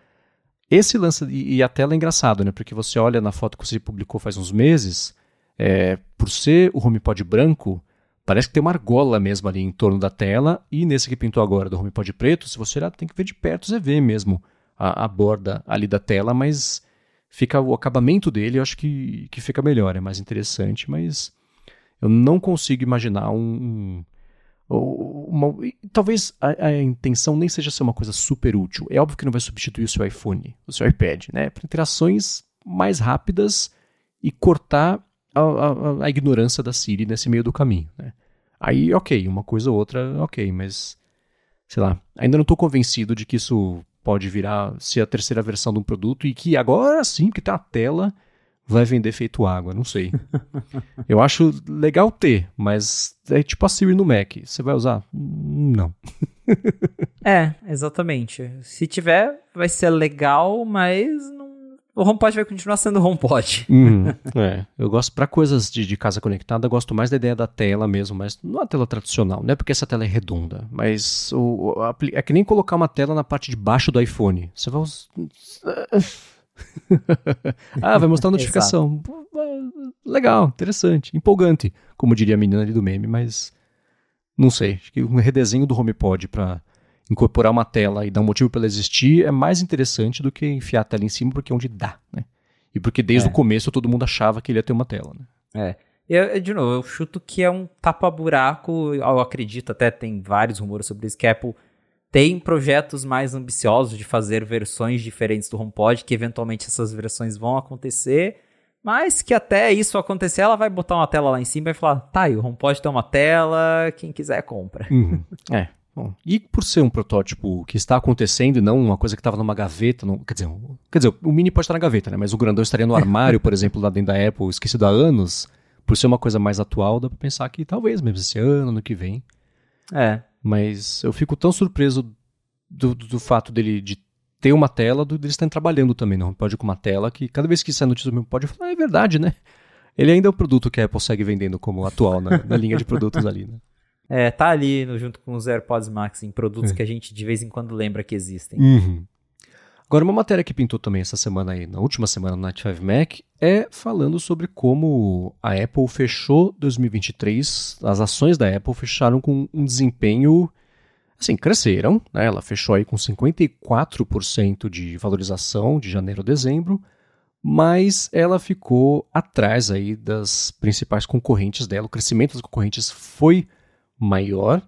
Esse lance, e, e a tela é engraçado, né? Porque você olha na foto que você publicou faz uns meses, é, por ser o HomePod branco, parece que tem uma argola mesmo ali em torno da tela, e nesse que pintou agora do HomePod preto, se você olhar, tem que ver de perto, você vê mesmo a, a borda ali da tela, mas fica o acabamento dele, eu acho que, que fica melhor, é mais interessante, mas eu não consigo imaginar um, uma, talvez a, a, intenção nem seja ser uma coisa super útil. É óbvio que não vai substituir o seu iPhone, o seu iPad, né? Para interações mais rápidas e cortar a, a, a, ignorância da Siri nesse meio do caminho, né? Aí, ok, uma coisa ou outra, ok, mas sei lá, ainda não estou convencido de que isso pode virar ser a terceira versão de um produto e que agora sim, que tem a tela, vai vender feito água, não sei. Eu acho legal ter, mas é tipo a Siri no Mac. Você vai usar? Não.
é, exatamente. Se tiver, vai ser legal, mas. O HomePod vai continuar sendo HomePod.
Uhum, é, eu gosto para coisas de, de, casa conectada, eu gosto mais da ideia da tela mesmo, mas não a tela tradicional, não é porque essa tela é redonda, mas o, a, é que nem colocar uma tela na parte de baixo do iPhone. Você vai ah, vai mostrar a notificação. Legal, interessante, empolgante, como diria a menina ali do meme, mas não sei. Acho que um redesenho do HomePod para incorporar uma tela e dar um motivo para ela existir é mais interessante do que enfiar a tela em cima, porque é onde dá, né? E porque desde é. o começo todo mundo achava que ele ia ter uma tela, né?
É. Eu, de novo, eu chuto que é um tapa-buraco, eu acredito, até tem vários rumores sobre isso, que a Apple tem projetos mais ambiciosos de fazer versões diferentes do HomePod, que eventualmente essas versões vão acontecer, mas que até isso acontecer, ela vai botar uma tela lá em cima e vai falar: tá, aí, o HomePod tem uma tela, quem quiser compra.
Uhum. É. Bom, e por ser um protótipo que está acontecendo e não uma coisa que estava numa gaveta, no, quer, dizer, quer dizer, o mini pode estar na gaveta, né? Mas o grandão estaria no armário, por exemplo, lá dentro da Apple, esquecido há anos. Por ser uma coisa mais atual, dá para pensar que talvez mesmo esse ano, ano que vem.
É.
Mas eu fico tão surpreso do, do, do fato dele de ter uma tela, do, deles estarem trabalhando também não pode com uma tela, que cada vez que sai notícia do pode, eu falo, ah, é verdade, né? Ele ainda é o produto que a Apple segue vendendo como atual na, na linha de produtos ali, né?
É, tá ali no, junto com os AirPods Max em produtos é. que a gente de vez em quando lembra que existem.
Uhum. Agora, uma matéria que pintou também essa semana aí, na última semana no Night 5 Mac, é falando sobre como a Apple fechou 2023, as ações da Apple fecharam com um desempenho, assim, cresceram, né? Ela fechou aí com 54% de valorização de janeiro a dezembro, mas ela ficou atrás aí das principais concorrentes dela, o crescimento das concorrentes foi maior,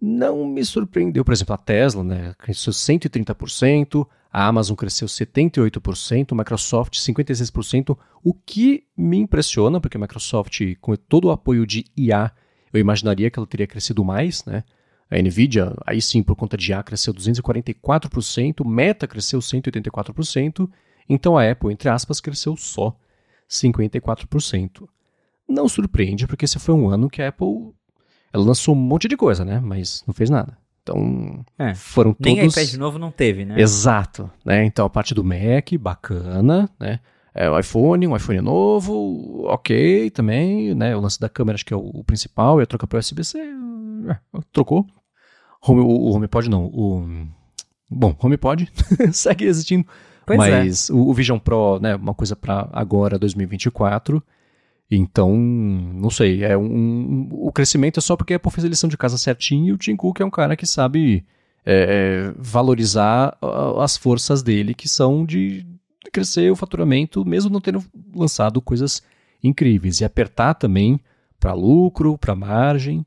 não me surpreendeu, por exemplo, a Tesla, né, cresceu 130%, a Amazon cresceu 78%, a Microsoft 56%, o que me impressiona, porque a Microsoft, com todo o apoio de IA, eu imaginaria que ela teria crescido mais, né? A Nvidia, aí sim, por conta de IA, cresceu 244%, Meta cresceu 184%, então a Apple, entre aspas, cresceu só 54%. Não surpreende, porque esse foi um ano que a Apple ela lançou um monte de coisa, né? Mas não fez nada. Então, é, foram todos...
Nem iPad novo não teve, né?
Exato. Né? Então, a parte do Mac, bacana, né? é, o iPhone, um iPhone novo, ok também, né? O lance da câmera acho que é o, principal, e a troca para USB-C, é, trocou. Home, o, o HomePod não, o... Bom, HomePod segue existindo, pois mas é. o, o, Vision Pro, né, uma coisa para agora, 2024, então, não sei, é um, o crescimento é só porque a Apple fez a lição de casa certinho e o Tim Cook é um cara que sabe é, é valorizar as forças dele, que são de crescer o faturamento, mesmo não tendo lançado coisas incríveis. E apertar também para lucro, para margem.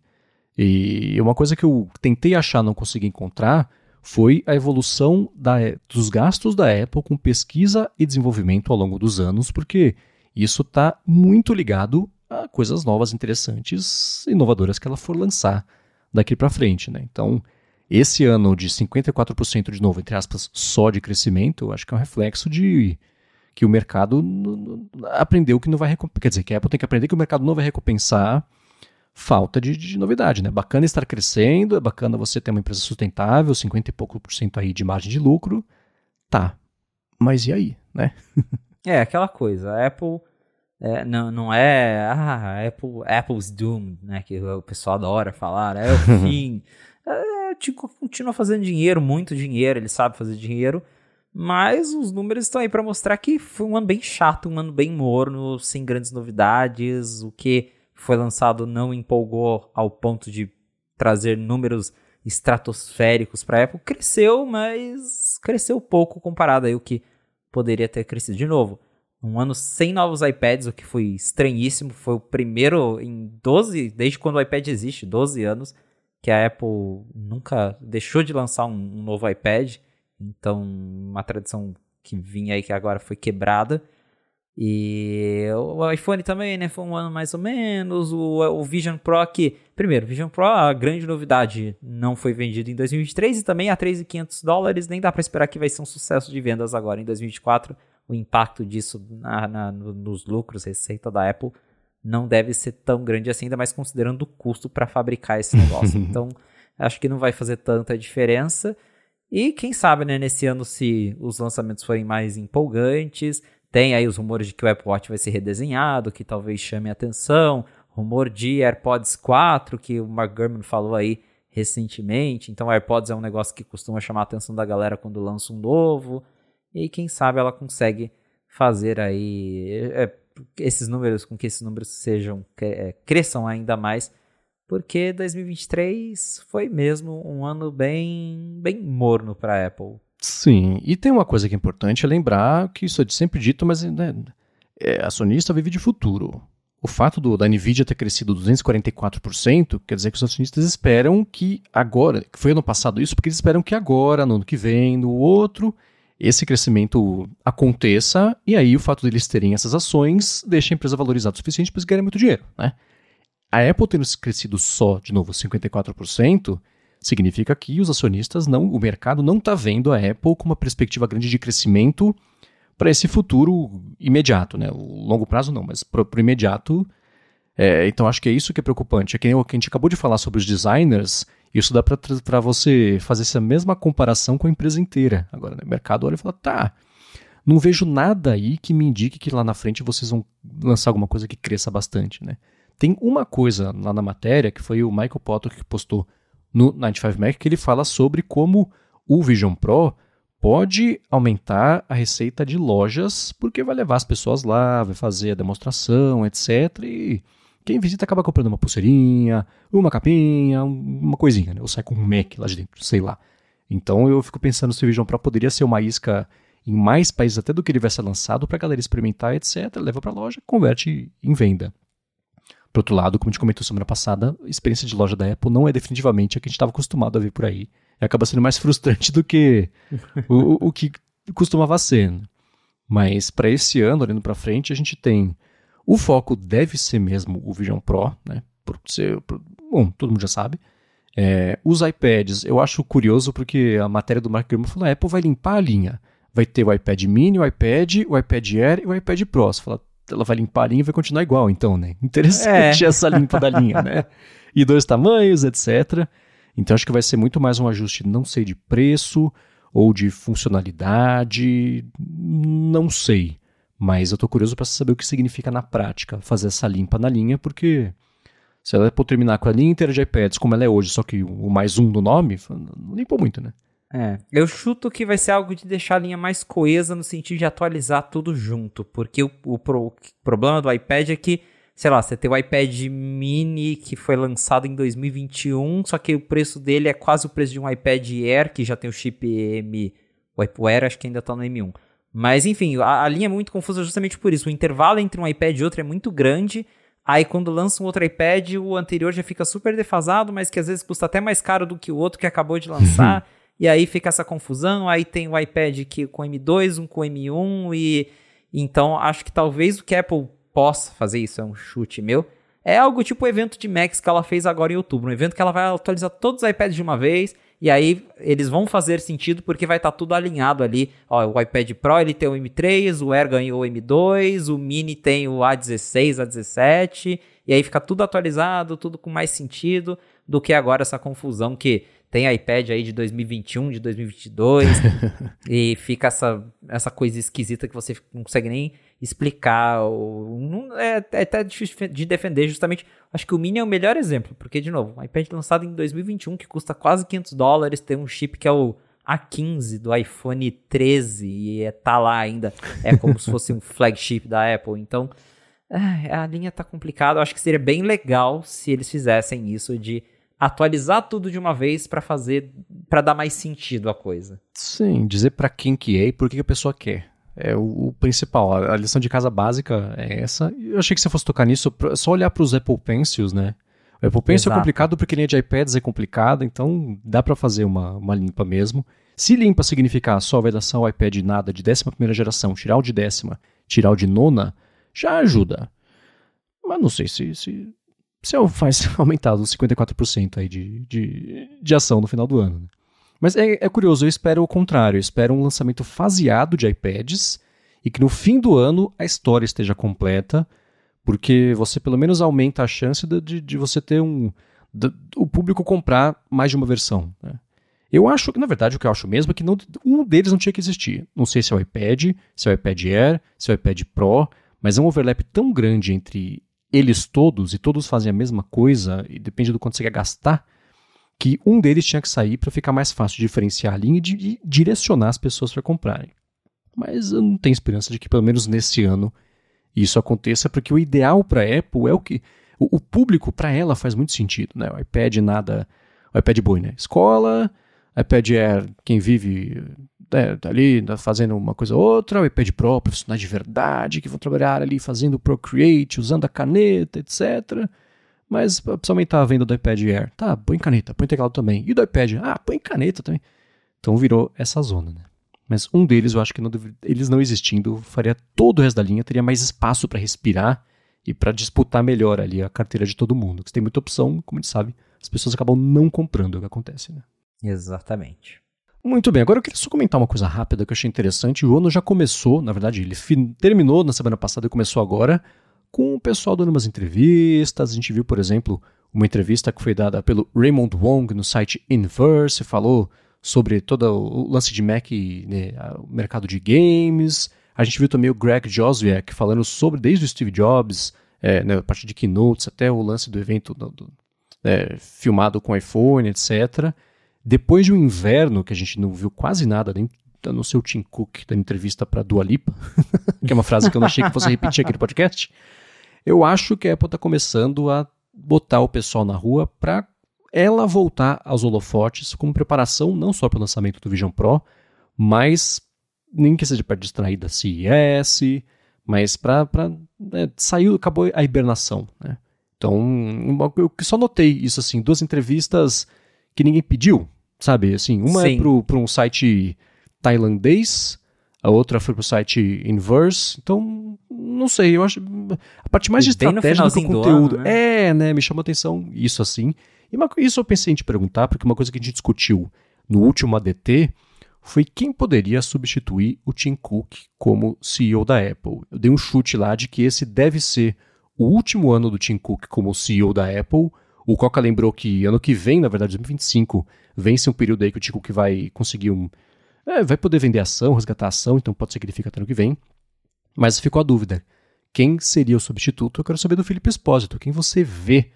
E uma coisa que eu tentei achar, não consegui encontrar, foi a evolução da, dos gastos da Apple com pesquisa e desenvolvimento ao longo dos anos, porque isso está muito ligado a coisas novas, interessantes, inovadoras que ela for lançar daqui para frente. Né? Então, esse ano de 54% de novo, entre aspas, só de crescimento, eu acho que é um reflexo de que o mercado aprendeu que não vai recompensar. Quer dizer, que a Apple tem que aprender que o mercado não vai recompensar falta de, de, novidade, né? Bacana estar crescendo, é bacana você ter uma empresa sustentável, 50 e pouco por cento aí de margem de lucro. Tá. Mas e aí, né?
é, aquela coisa. A Apple é, não, não é. Ah, Apple, Apple's Doom, né? Que o pessoal adora falar. É o fim. é, tipo, continua fazendo dinheiro, muito dinheiro, ele sabe fazer dinheiro. Mas os números estão aí para mostrar que foi um ano bem chato, um ano bem morno, sem grandes novidades. O que foi lançado não empolgou ao ponto de trazer números estratosféricos para a Apple. Cresceu, mas cresceu pouco comparado aí o que poderia ter crescido de novo. Um ano sem novos iPads, o que foi estranhíssimo. Foi o primeiro em 12, desde quando o iPad existe, 12 anos, que a Apple nunca deixou de lançar um, um novo iPad. Então, uma tradição que vinha aí que agora foi quebrada. E o iPhone também, né? Foi um ano mais ou menos. O, o Vision Pro aqui. Primeiro, o Vision Pro, a grande novidade, não foi vendido em 2023 e também a 3.500 dólares. Nem dá para esperar que vai ser um sucesso de vendas agora em 2024. O impacto disso na, na, nos lucros, receita da Apple, não deve ser tão grande assim, ainda mais considerando o custo para fabricar esse negócio. então, acho que não vai fazer tanta diferença. E quem sabe, né, nesse ano, se os lançamentos forem mais empolgantes, tem aí os rumores de que o Apple Watch vai ser redesenhado, que talvez chame atenção, rumor de AirPods 4, que o Mark Gurman falou aí recentemente. Então, AirPods é um negócio que costuma chamar a atenção da galera quando lança um novo. E quem sabe ela consegue fazer aí é, esses números, com que esses números sejam é, cresçam ainda mais porque 2023 foi mesmo um ano bem, bem morno para a Apple.
Sim, e tem uma coisa que é importante é lembrar que isso é sempre dito, mas né, é, a acionista vive de futuro. O fato do, da Nvidia ter crescido 244% quer dizer que os acionistas esperam que agora, que foi ano passado isso, porque eles esperam que agora, no ano que vem, no outro, esse crescimento aconteça, e aí o fato deles terem essas ações deixa a empresa valorizada o suficiente para eles ganharem muito dinheiro, né? A Apple tendo crescido só, de novo, 54%, significa que os acionistas não, o mercado não está vendo a Apple com uma perspectiva grande de crescimento para esse futuro imediato, né? O longo prazo não, mas para o imediato. É, então acho que é isso que é preocupante. É que a gente acabou de falar sobre os designers, isso dá para você fazer essa mesma comparação com a empresa inteira. Agora, né, o mercado olha e fala, tá, não vejo nada aí que me indique que lá na frente vocês vão lançar alguma coisa que cresça bastante, né? Tem uma coisa lá na matéria, que foi o Michael Potter que postou no 95Mac, que ele fala sobre como o Vision Pro pode aumentar a receita de lojas, porque vai levar as pessoas lá, vai fazer a demonstração, etc. E quem visita acaba comprando uma pulseirinha, uma capinha, uma coisinha, né? Ou sai com um Mac lá de dentro, sei lá. Então eu fico pensando se o Vision Pro poderia ser uma isca em mais países até do que ele vai ser lançado para a galera experimentar, etc. Leva para a loja, converte em venda. Por outro lado, como a gente comentou semana passada, a experiência de loja da Apple não é definitivamente a que a gente estava acostumado a ver por aí. E acaba sendo mais frustrante do que o, o, que costumava ser. Né? Mas para esse ano, olhando para frente, a gente tem o foco deve ser mesmo o Vision Pro, né? Por ser, por, bom, todo mundo já sabe. É, os iPads, eu acho curioso porque a matéria do Mark Gurman falou: a Apple vai limpar a linha. Vai ter o iPad mini, o iPad, o iPad Air e o iPad Pro. Você fala, ela vai limpar a linha e vai continuar igual, então, né? Interessante é. essa limpa da linha, né? E dois tamanhos, etc. Então acho que vai ser muito mais um ajuste, não sei, de preço ou de funcionalidade, não sei. Mas eu tô curioso para saber o que significa na prática fazer essa limpa na linha, porque se ela for terminar com a linha inteira de iPads como ela é hoje, só que o mais um do nome, não limpou muito, né?
É, eu chuto que vai ser algo de deixar a linha mais coesa no sentido de atualizar tudo junto, porque o, o, o problema do iPad é que, sei lá, você tem o iPad mini que foi lançado em 2021, só que o preço dele é quase o preço de um iPad Air, que já tem o chip M, o Air acho que ainda tá no M1. Mas enfim, a, a linha é muito confusa justamente por isso, o intervalo entre um iPad e outro é muito grande, Aí quando lança um outro iPad, o anterior já fica super defasado, mas que às vezes custa até mais caro do que o outro que acabou de lançar. e aí fica essa confusão. Aí tem o iPad que com M2, um com M1 e então acho que talvez o que a Apple possa fazer isso é um chute meu. É algo tipo o evento de Max que ela fez agora em outubro, um evento que ela vai atualizar todos os iPads de uma vez e aí eles vão fazer sentido porque vai estar tá tudo alinhado ali. Ó, o iPad Pro ele tem o M3, o Air ganhou o M2, o Mini tem o A16, A17, e aí fica tudo atualizado, tudo com mais sentido do que agora essa confusão que tem iPad aí de 2021, de 2022, e fica essa, essa coisa esquisita que você não consegue nem explicar. Ou, não, é, é até difícil de defender, justamente. Acho que o Mini é o melhor exemplo, porque, de novo, um iPad lançado em 2021 que custa quase 500 dólares, tem um chip que é o A15 do iPhone 13 e é, tá lá ainda. É como se fosse um flagship da Apple. Então, é, a linha tá complicada. Eu acho que seria bem legal se eles fizessem isso de atualizar tudo de uma vez para fazer, para dar mais sentido à coisa.
Sim, dizer para quem que é e por que a pessoa quer. É o, o principal. A, a, lição de casa básica é essa. Eu achei que você fosse tocar nisso, pra, só olhar para os Apple Pencils, né? O Apple Pencil é Exato. é complicado porque linha de iPads é complicada, então dá para fazer uma, uma limpa mesmo. Se limpa significar só vai lançar o iPad nada de 11 primeira geração, tirar o de décima, tirar o de nona, já ajuda. Mas não sei se, se você faz aumentar os 54% aí de, de, de ação no final do ano. Né? Mas é, é, curioso, eu espero o contrário. Eu espero um lançamento faseado de iPads e que no fim do ano a história esteja completa, porque você pelo menos aumenta a chance de, de, você ter um. De, o público comprar mais de uma versão. Né? Eu acho que, na verdade, o que eu acho mesmo é que não, um deles não tinha que existir. Não sei se é o iPad, se é o iPad Air, se é o iPad Pro, mas é um overlap tão grande entre eles todos, e todos fazem a mesma coisa, e depende do quanto você quer gastar, que um deles tinha que sair para ficar mais fácil diferenciar a linha e de direcionar as pessoas para comprarem. Mas eu não tenho esperança de que, pelo menos nesse ano, isso aconteça, porque o ideal para a Apple é o que. O, o público, para ela, faz muito sentido. Né? O iPad nada. O iPad boi, né? Escola, iPad Air, quem vive é, tá ali tá fazendo uma coisa ou outra, o iPad Pro, profissionais de verdade que vão trabalhar ali fazendo Procreate, usando a caneta, etc. Mas precisa aumentar a venda do iPad Air. Tá, põe caneta, põe teclado também. E do iPad? Ah, põe caneta também. Então virou essa zona, né? Mas um deles, eu acho que não eles não existindo, faria todo o resto da linha, teria mais espaço para respirar e para disputar melhor ali a carteira de todo mundo. Porque tem muita opção, como a gente sabe, as pessoas acabam não comprando o que acontece, né?
Exatamente.
Muito bem, agora eu queria só comentar uma coisa rápida que eu achei interessante. O ano já começou, na verdade, ele terminou na semana passada e começou agora, com o pessoal dando umas entrevistas. A gente viu, por exemplo, uma entrevista que foi dada pelo Raymond Wong no site Inverse, falou sobre todo o lance de Mac, né, o mercado de games. A gente viu também o Greg Joswiak falando sobre, desde o Steve Jobs, é, né, a partir de keynotes até o lance do evento do, do, é, filmado com iPhone, etc. Depois de um inverno que a gente não viu quase nada, nem no seu Tim Cook da entrevista para Dua Lipa, que é uma frase que eu não achei que fosse repetir aqui no podcast, eu acho que a Apple está começando a botar o pessoal na rua para ela voltar aos holofotes como preparação não só para o lançamento do Vision Pro, mas nem que seja para distrair da CES, mas para né, sair, acabou a hibernação, né? Então, eu só notei isso assim, duas entrevistas que ninguém pediu, sabe? Assim, uma é Sim. é para um site tailandês, a outra foi para o site Inverse. Então, não sei, eu acho a parte mais de estratégia do que o conteúdo. Ano, né? É, né? Me chamou atenção isso assim. E uma, isso eu pensei em te perguntar, porque uma coisa que a gente discutiu no último ADT foi quem poderia substituir o Tim Cook como CEO da Apple. Eu dei um chute lá de que esse deve ser o último ano do Tim Cook como CEO da Apple. O Coca lembrou que ano que vem, na verdade, 2025, vence um período aí que o Tico que vai conseguir um. É, vai poder vender ação, resgatar ação, então pode ser que ele fique até ano que vem. Mas ficou a dúvida. Quem seria o substituto? Eu quero saber do Felipe Espósito. Quem você vê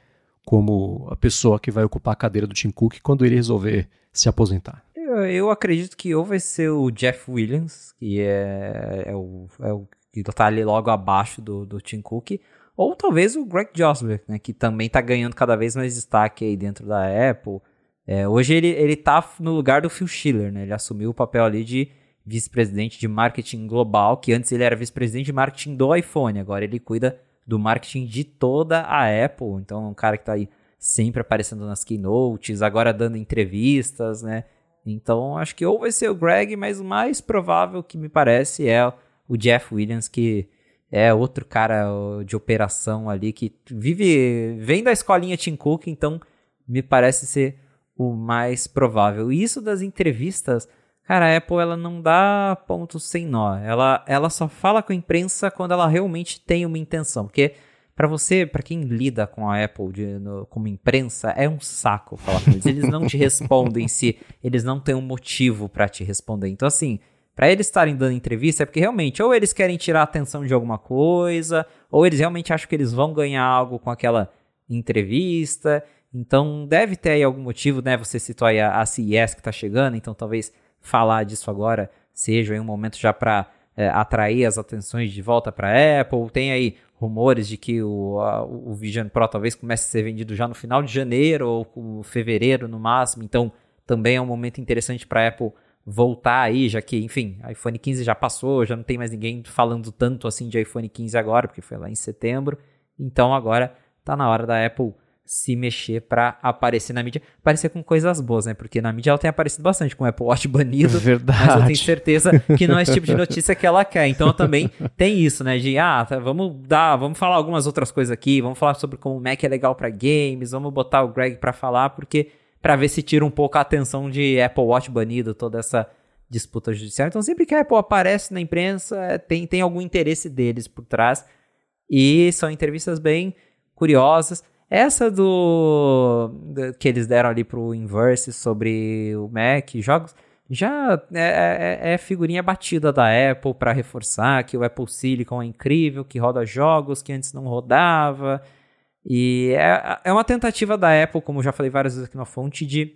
como a pessoa que vai ocupar a cadeira do Tim Cook quando ele resolver se aposentar?
Eu, eu acredito que ou vai ser o Jeff Williams, que é, é, o, é o que tá ali logo abaixo do, do Tim Cook, ou talvez o Greg Joswick, né, que também tá ganhando cada vez mais destaque aí dentro da Apple. É, hoje ele, ele tá no lugar do Phil Schiller, né? Ele assumiu o papel ali de vice-presidente de marketing global, que antes ele era vice-presidente de marketing do iPhone, agora ele cuida do marketing de toda a Apple. Então, é um cara que está aí sempre aparecendo nas keynotes, agora dando entrevistas, né? Então, acho que ou vai ser o Greg, mas o mais provável que me parece é o Jeff Williams, que é outro cara de operação ali que vive, vem da escolinha Tim Cook, então me parece ser o mais provável. E isso das entrevistas, Cara, a Apple ela não dá pontos sem nó. Ela, ela só fala com a imprensa quando ela realmente tem uma intenção. Porque para você, para quem lida com a Apple de, no, como imprensa, é um saco falar com eles. Eles não te respondem se eles não têm um motivo para te responder. Então, assim, para eles estarem dando entrevista é porque realmente ou eles querem tirar a atenção de alguma coisa, ou eles realmente acham que eles vão ganhar algo com aquela entrevista. Então, deve ter aí algum motivo, né? Você citou aí a, a CES que tá chegando, então talvez falar disso agora seja um momento já para é, atrair as atenções de volta para a Apple. Tem aí rumores de que o, a, o Vision Pro talvez comece a ser vendido já no final de janeiro ou fevereiro no máximo. Então também é um momento interessante para a Apple voltar aí, já que, enfim, iPhone 15 já passou, já não tem mais ninguém falando tanto assim de iPhone 15 agora, porque foi lá em setembro. Então agora está na hora da Apple se mexer para aparecer na mídia, aparecer com coisas boas, né? Porque na mídia ela tem aparecido bastante com o Apple Watch banido,
Verdade.
mas eu tenho certeza que não é esse tipo de notícia que ela quer. Então também tem isso, né? De ah, tá, vamos dar, vamos falar algumas outras coisas aqui, vamos falar sobre como o Mac é legal para games, vamos botar o Greg para falar, porque para ver se tira um pouco a atenção de Apple Watch banido, toda essa disputa judicial. Então sempre que a Apple aparece na imprensa, é, tem tem algum interesse deles por trás. E são entrevistas bem curiosas. Essa do, que eles deram ali pro Inverse sobre o Mac, jogos, já é, é, é figurinha batida da Apple para reforçar que o Apple Silicon é incrível, que roda jogos que antes não rodava. E é, é uma tentativa da Apple, como já falei várias vezes aqui na fonte, de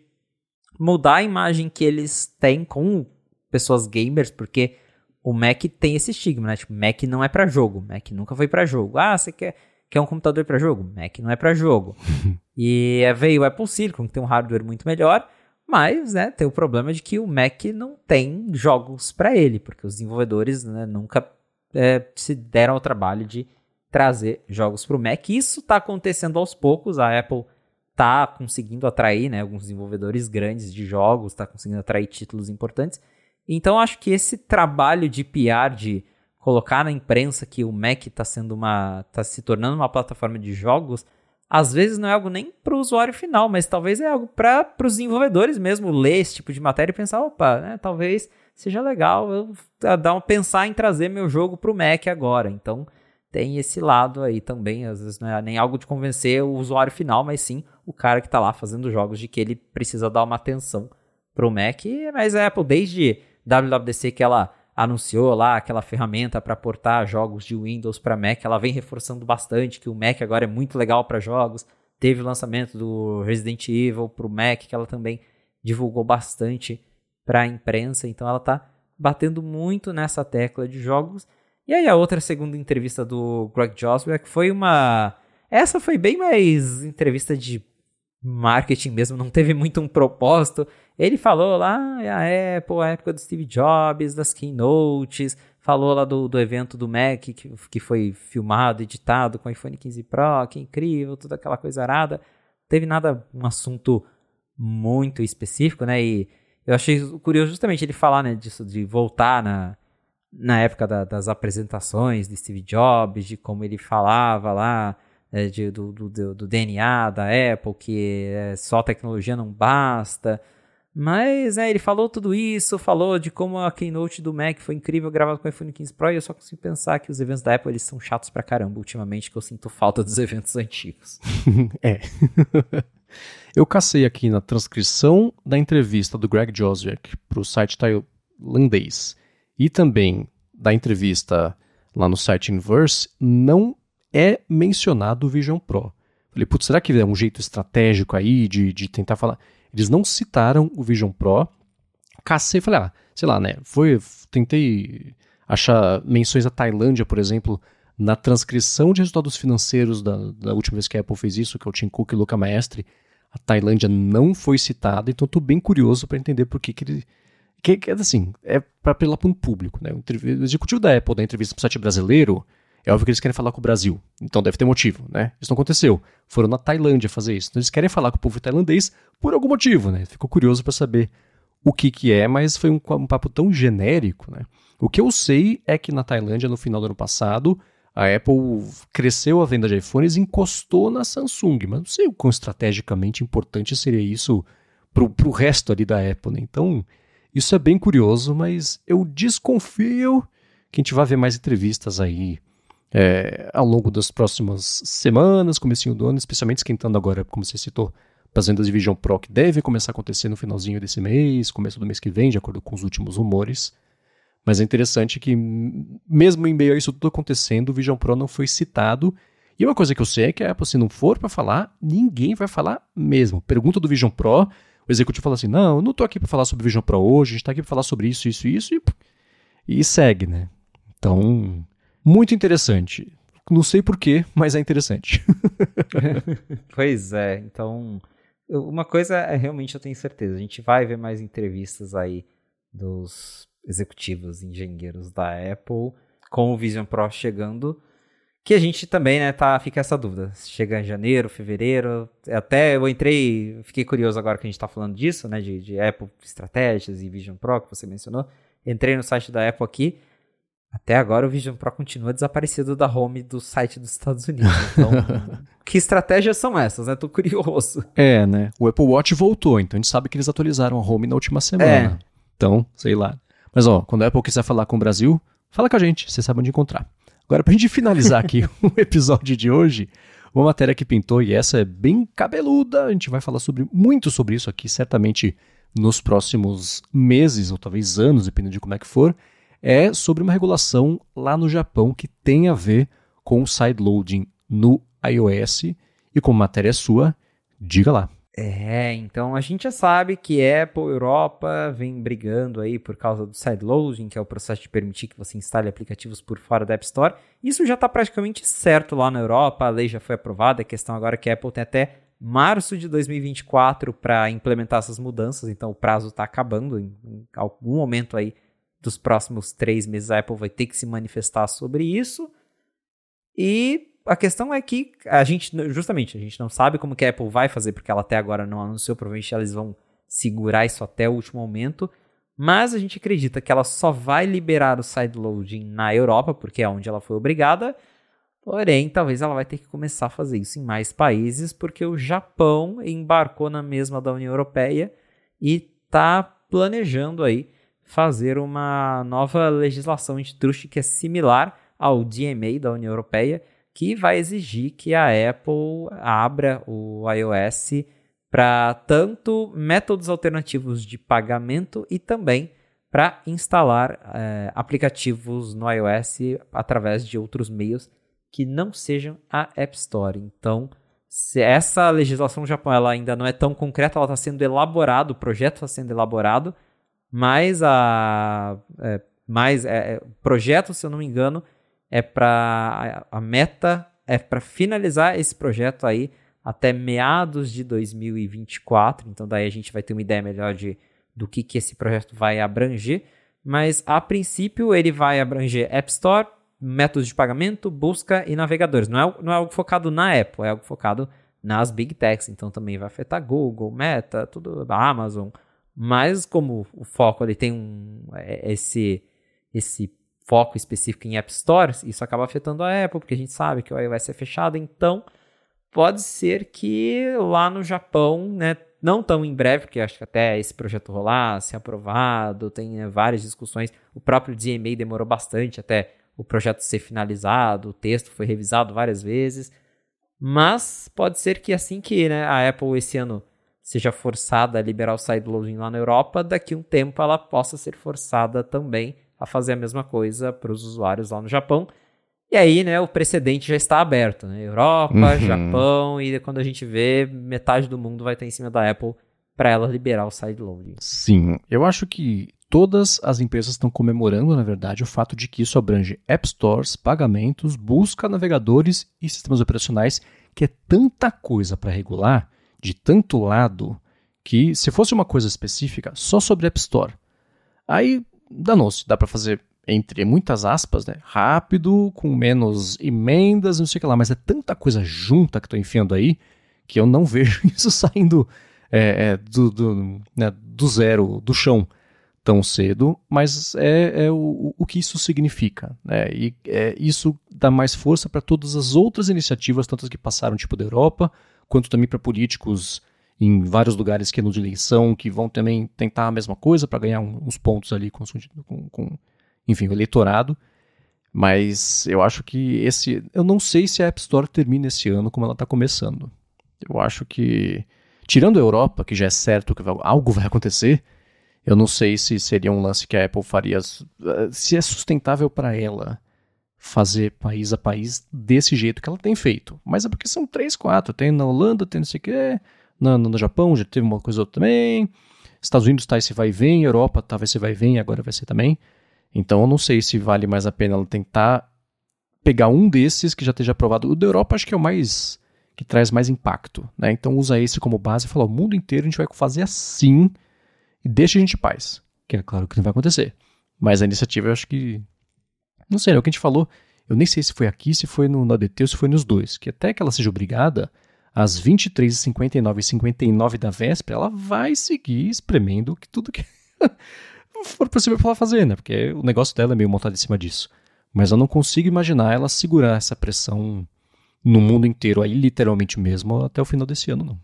mudar a imagem que eles têm com pessoas gamers, porque o Mac tem esse estigma, né? Tipo, Mac não é para jogo, Mac nunca foi para jogo. Ah, você quer Quer um computador para jogo? Mac não é para jogo. e veio o Apple Silicon, que tem um hardware muito melhor, mas né, tem o problema de que o Mac não tem jogos para ele, porque os desenvolvedores né, nunca é, se deram ao trabalho de trazer jogos para o Mac. Isso está acontecendo aos poucos. A Apple está conseguindo atrair né, alguns desenvolvedores grandes de jogos, está conseguindo atrair títulos importantes. Então acho que esse trabalho de PR, de colocar na imprensa que o Mac está sendo uma. está se tornando uma plataforma de jogos, às vezes não é algo nem para o usuário final, mas talvez é algo para os desenvolvedores mesmo ler esse tipo de matéria e pensar, opa, né, talvez seja legal eu dar um, pensar em trazer meu jogo para o Mac agora. Então tem esse lado aí também, às vezes não é nem algo de convencer o usuário final, mas sim o cara que está lá fazendo jogos de que ele precisa dar uma atenção para o Mac. Mas a Apple, desde WWDC que ela anunciou lá aquela ferramenta para portar jogos de Windows para Mac, ela vem reforçando bastante que o Mac agora é muito legal para jogos. Teve o lançamento do Resident Evil para o Mac, que ela também divulgou bastante para a imprensa, então ela está batendo muito nessa tecla de jogos. E aí a outra segunda entrevista do Greg Joswick foi uma essa foi bem mais entrevista de marketing mesmo, não teve muito um propósito. Ele falou lá a Apple, a época do Steve Jobs, das keynotes, falou lá do, do evento do Mac que, que foi filmado, editado com o iPhone 15 Pro, que é incrível, toda aquela coisa arada. Não teve nada, um assunto muito específico, né? E eu achei curioso justamente ele falar, né, disso, de voltar na, na época da, das apresentações de Steve Jobs, de como ele falava lá, é, de, do, do, do, DNA da Apple, que é, só tecnologia não basta. Mas é, ele falou tudo isso, falou de como a keynote do Mac foi incrível gravado com o iPhone 15 Pro, e eu só consigo pensar que os eventos da Apple eles são chatos pra caramba ultimamente, que eu sinto falta dos eventos antigos.
é. eu cacei aqui na transcrição da entrevista do Greg Joswick pro site tailandês e também da entrevista lá no site Inverse, não é mencionado o Vision Pro. Falei, putz, será que é um jeito estratégico aí de, de tentar falar? Eles não citaram o Vision Pro. Cacei, falei, ah, sei lá, né? Foi, tentei achar menções à Tailândia, por exemplo, na transcrição de resultados financeiros da, da última vez que a Apple fez isso, que é o Tim Cook e o Luca Maestre, a Tailândia não foi citada, então estou bem curioso para entender por que, que ele. Que, que, assim, é para apelar para um público. Né? O executivo da Apple, da entrevista para o site brasileiro, é óbvio que eles querem falar com o Brasil. Então deve ter motivo, né? Isso não aconteceu. Foram na Tailândia fazer isso. Então eles querem falar com o povo tailandês por algum motivo, né? Ficou curioso para saber o que que é, mas foi um, um, papo tão genérico, né? O que eu sei é que na Tailândia, no final do ano passado, a Apple cresceu a venda de iPhones e encostou na Samsung. Mas não sei o quão estrategicamente importante seria isso pro, pro resto ali da Apple, né? Então, isso é bem curioso, mas eu desconfio que a gente vai ver mais entrevistas aí é, ao longo das próximas semanas, comecinho do ano, especialmente esquentando agora, como você citou, para as vendas de Vision Pro, que deve começar a acontecer no finalzinho desse mês, começo do mês que vem, de acordo com os últimos rumores. Mas é interessante que, mesmo em meio a isso tudo acontecendo, o Vision Pro não foi citado. E uma coisa que eu sei é que a Apple, se não for para falar, ninguém vai falar mesmo. Pergunta do Vision Pro, o executivo fala assim: não, eu não estou aqui para falar sobre o Vision Pro hoje, a gente está aqui para falar sobre isso, isso isso, e, e segue, né? Então, muito interessante. Não sei porquê, mas é interessante.
pois é, então. Uma coisa é realmente eu tenho certeza. A gente vai ver mais entrevistas aí dos executivos, engenheiros da Apple com o Vision Pro chegando. Que a gente também, né, tá, fica essa dúvida. Chega em janeiro, fevereiro. Até eu entrei, fiquei curioso agora que a gente tá falando disso, né, de, de Apple estratégias e Vision Pro que você mencionou. Entrei no site da Apple aqui. Até agora o Vision Pro continua desaparecido da home do site dos Estados Unidos. Então, que estratégias são essas, né? Tô curioso.
É, né? O Apple Watch voltou, então a gente sabe que eles atualizaram a home na última semana. É. Então, sei lá. Mas ó, quando a Apple quiser falar com o Brasil, fala com a gente, vocês sabem onde encontrar. Agora, pra gente finalizar aqui o episódio de hoje, uma matéria que pintou, e essa é bem cabeluda, a gente vai falar sobre muito sobre isso aqui, certamente nos próximos meses, ou talvez anos, dependendo de como é que for, é sobre uma regulação lá no Japão que tem a ver com o sideloading no iOS. E como matéria é sua, diga lá.
É, então a gente já sabe que Apple Europa vem brigando aí por causa do sideloading, que é o processo de permitir que você instale aplicativos por fora da App Store. Isso já está praticamente certo lá na Europa, a lei já foi aprovada, a questão agora é que a Apple tem até março de 2024 para implementar essas mudanças, então o prazo está acabando em, em algum momento aí dos próximos três meses a Apple vai ter que se manifestar sobre isso. E a questão é que a gente, justamente, a gente não sabe como que a Apple vai fazer, porque ela até agora não anunciou, provavelmente eles vão segurar isso até o último momento. Mas a gente acredita que ela só vai liberar o sideloading na Europa, porque é onde ela foi obrigada. Porém, talvez ela vai ter que começar a fazer isso em mais países, porque o Japão embarcou na mesma da União Europeia e está planejando aí fazer uma nova legislação antitruste que é similar ao DMA da União Europeia, que vai exigir que a Apple abra o iOS para tanto métodos alternativos de pagamento e também para instalar é, aplicativos no iOS através de outros meios que não sejam a App Store. Então, se essa legislação no Japão ela ainda não é tão concreta, ela está sendo elaborado, o projeto está sendo elaborado, mas a é, mais é, é projeto, se eu não me engano, é para a, a meta é para finalizar esse projeto aí até meados de 2024. Então daí a gente vai ter uma ideia melhor de do que que esse projeto vai abranger, mas a princípio ele vai abranger App Store, métodos de pagamento, busca e navegadores. Não é, não é algo focado na Apple, é algo focado nas Big Techs, então também vai afetar Google, Meta, tudo, Amazon, mas como o foco ele tem um, é, esse, esse foco específico em App Stores, isso acaba afetando a Apple, porque a gente sabe que o iOS é fechado, então pode ser que lá no Japão, né, não tão em breve, porque acho que até esse projeto rolar, ser aprovado, tem né, várias discussões, o próprio DMA demorou bastante até o projeto ser finalizado, o texto foi revisado várias vezes, mas pode ser que assim que né, a Apple esse ano seja forçada a liberar o sideloading lá na Europa, daqui a um tempo ela possa ser forçada também a fazer a mesma coisa para os usuários lá no Japão. E aí, né, o precedente já está aberto, né? Europa, uhum. Japão, e quando a gente vê, metade do mundo vai estar em cima da Apple para ela liberar o sideloading.
Sim, eu acho que todas as empresas estão comemorando, na verdade, o fato de que isso abrange App Stores, pagamentos, busca, navegadores e sistemas operacionais, que é tanta coisa para regular, de tanto lado, que se fosse uma coisa específica só sobre App Store, aí danou-se, dá para fazer entre muitas aspas, né, rápido, com menos emendas, não sei o que lá, mas é tanta coisa junta que estou enfiando aí que eu não vejo isso saindo é, é, do, do, né, do, zero, do chão tão cedo, mas é, é o, o, que isso significa. Né? E é, isso dá mais força para todas as outras iniciativas, tanto as que passaram tipo da Europa, quanto também para políticos em vários lugares que é de eleição, que vão também tentar a mesma coisa para ganhar uns pontos ali com, com, com, enfim, o eleitorado. Mas eu acho que esse. Eu não sei se a App Store termina esse ano como ela está começando. Eu acho que Tirando a Europa, que já é certo que algo vai acontecer, eu não sei se seria um lance que a Apple faria. Se é sustentável para ela fazer país a país desse jeito que ela tem feito. Mas é porque são três, quatro. Tem na Holanda, tem não sei o quê. No, no, Japão já teve uma coisa ou outra também. Estados Unidos tá esse vai e vem. Europa tá esse vai e vem, agora vai ser também. Então eu não sei se vale mais a pena ela tentar pegar um desses que já esteja aprovado. O da Europa acho que é o mais que traz mais impacto. Né? Então usa esse como base e fala: o mundo inteiro a gente vai fazer assim e deixa a gente em paz. Que é claro que não vai acontecer. Mas a iniciativa eu acho que. Não sei, é o que a gente falou. Eu nem sei se foi aqui, se foi no, no ADT ou se foi nos dois. Que até que ela seja obrigada, às 23h59 e 59 da véspera, ela vai seguir espremendo que tudo que for possível para ela fazer, né? Porque o negócio dela é meio montado em cima disso. Mas eu não consigo imaginar ela segurar essa pressão no mundo inteiro, aí literalmente mesmo, até o final desse ano, não.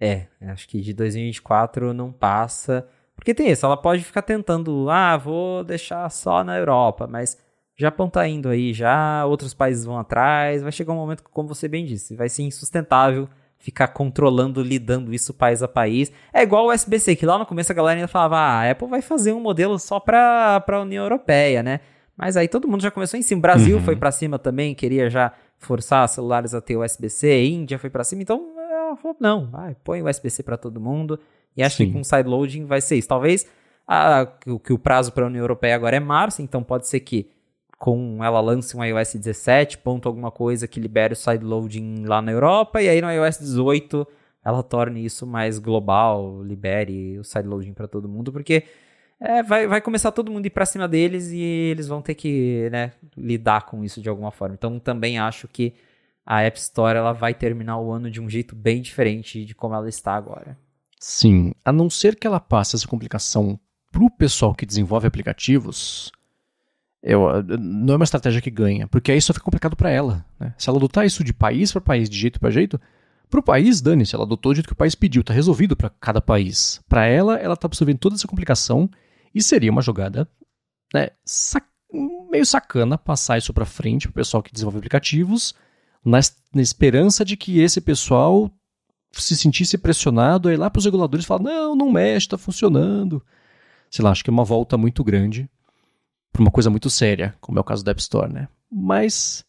É, acho que de 2024 não passa. Porque tem isso, ela pode ficar tentando, ah, vou deixar só na Europa, mas Japão tá indo aí já, outros países vão atrás, vai chegar um momento, como você bem disse, vai ser insustentável ficar controlando, lidando isso país a país. É igual o SBC, que lá no começo a galera ainda falava, ah, a Apple vai fazer um modelo só pra, pra União Europeia, né? Mas aí todo mundo já começou em cima. O Brasil uhum. foi para cima também, queria já forçar celulares a ter USB-C, Índia foi para cima, então ela falou, não, vai, põe USB-C para todo mundo, e acho Sim. que com sideloading vai ser isso. Talvez a, que, que o prazo para a União Europeia agora é março, então pode ser que com ela lance um iOS 17, ponto alguma coisa que libere o sideloading lá na Europa, e aí no iOS 18 ela torne isso mais global, libere o sideloading para todo mundo, porque é, vai, vai começar todo mundo ir para cima deles e eles vão ter que né, lidar com isso de alguma forma. Então também acho que a App Store ela vai terminar o ano de um jeito bem diferente de como ela está agora.
Sim, a não ser que ela passe essa complicação para o pessoal que desenvolve aplicativos, eu, não é uma estratégia que ganha, porque aí só fica complicado para ela. Né? Se ela adotar isso de país para país, de jeito para jeito, para o país, dane-se, ela adotou do jeito que o país pediu, está resolvido para cada país. Para ela, ela está absorvendo toda essa complicação e seria uma jogada né, sac meio sacana passar isso para frente para o pessoal que desenvolve aplicativos, na, na, esperança de que esse pessoal se sentisse pressionado, aí lá para os reguladores falar: não, não mexe, está funcionando. Sei lá, acho que é uma volta muito grande para uma coisa muito séria, como é o caso da App Store, né? Mas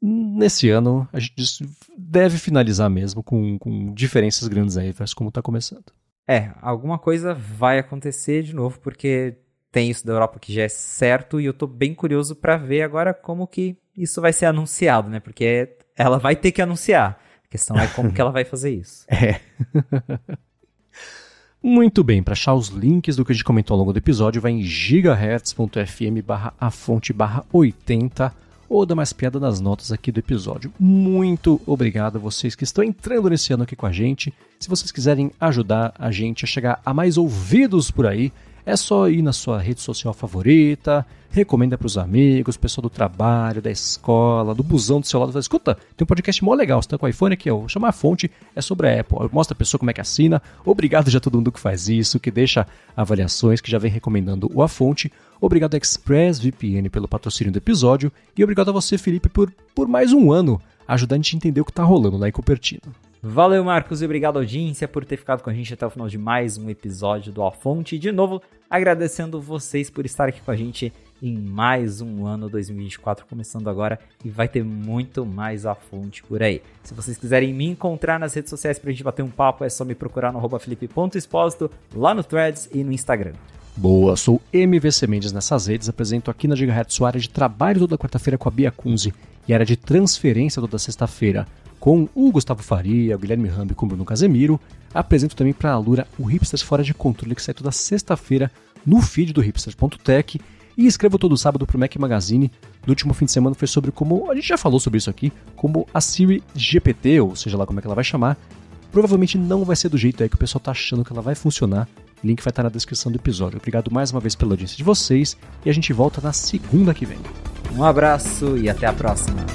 nesse ano a gente deve finalizar mesmo com, com diferenças grandes aí, versus como está começando.
É, alguma coisa vai acontecer de novo, porque tem isso da Europa que já é certo, e eu tô bem curioso para ver agora como que isso vai ser anunciado, né? Porque ela vai ter que anunciar. A questão é como que ela vai fazer isso.
É. Muito bem, para achar os links do que a gente comentou ao longo do episódio, vai em gigahertz.fm barra a fonte barra 80 ou dá mais piada nas notas aqui do episódio. Muito obrigado a vocês que estão entrando nesse ano aqui com a gente. Se vocês quiserem ajudar a gente a chegar a mais ouvidos por aí, é só ir na sua rede social favorita, recomenda para os amigos, pessoal do trabalho, da escola, do busão do seu lado. Fala, Escuta, tem um podcast mó legal, você tá com o iPhone aqui, ó, chama a fonte, é sobre a Apple. Mostra a pessoa como é que assina. Obrigado já a todo mundo que faz isso, que deixa avaliações, que já vem recomendando o A Fonte. Obrigado ExpressVPN pelo patrocínio do episódio. E obrigado a você, Felipe, por, por mais um ano ajudando a gente a entender o que está rolando lá em Cupertino.
Valeu, Marcos, e obrigado, audiência, por ter ficado com a gente até o final de mais um episódio do A Fonte. De novo, agradecendo vocês por estar aqui com a gente em mais um ano 2024 começando agora e vai ter muito mais a fonte por aí. Se vocês quiserem me encontrar nas redes sociais pra gente bater um papo, é só me procurar no felipe.expósito, lá no Threads e no Instagram.
Boa, sou MVC Mendes nessas redes, apresento aqui na Gigahertz sua área de trabalho toda quarta-feira com a Bia Kunze e área de transferência toda sexta-feira com o Gustavo Faria, o Guilherme Rambi com o Bruno Casemiro. Apresento também para a Lura o Hipsters Fora de Controle, que sai toda sexta-feira no feed do hipsters.tech. E escrevo todo sábado para o Mac Magazine. No último fim de semana foi sobre como, a gente já falou sobre isso aqui, como a Siri GPT, ou seja lá como é que ela vai chamar, provavelmente não vai ser do jeito aí que o pessoal está achando que ela vai funcionar. Link vai estar na descrição do episódio. Obrigado mais uma vez pela audiência de vocês e a gente volta na segunda que vem.
Um abraço e até a próxima.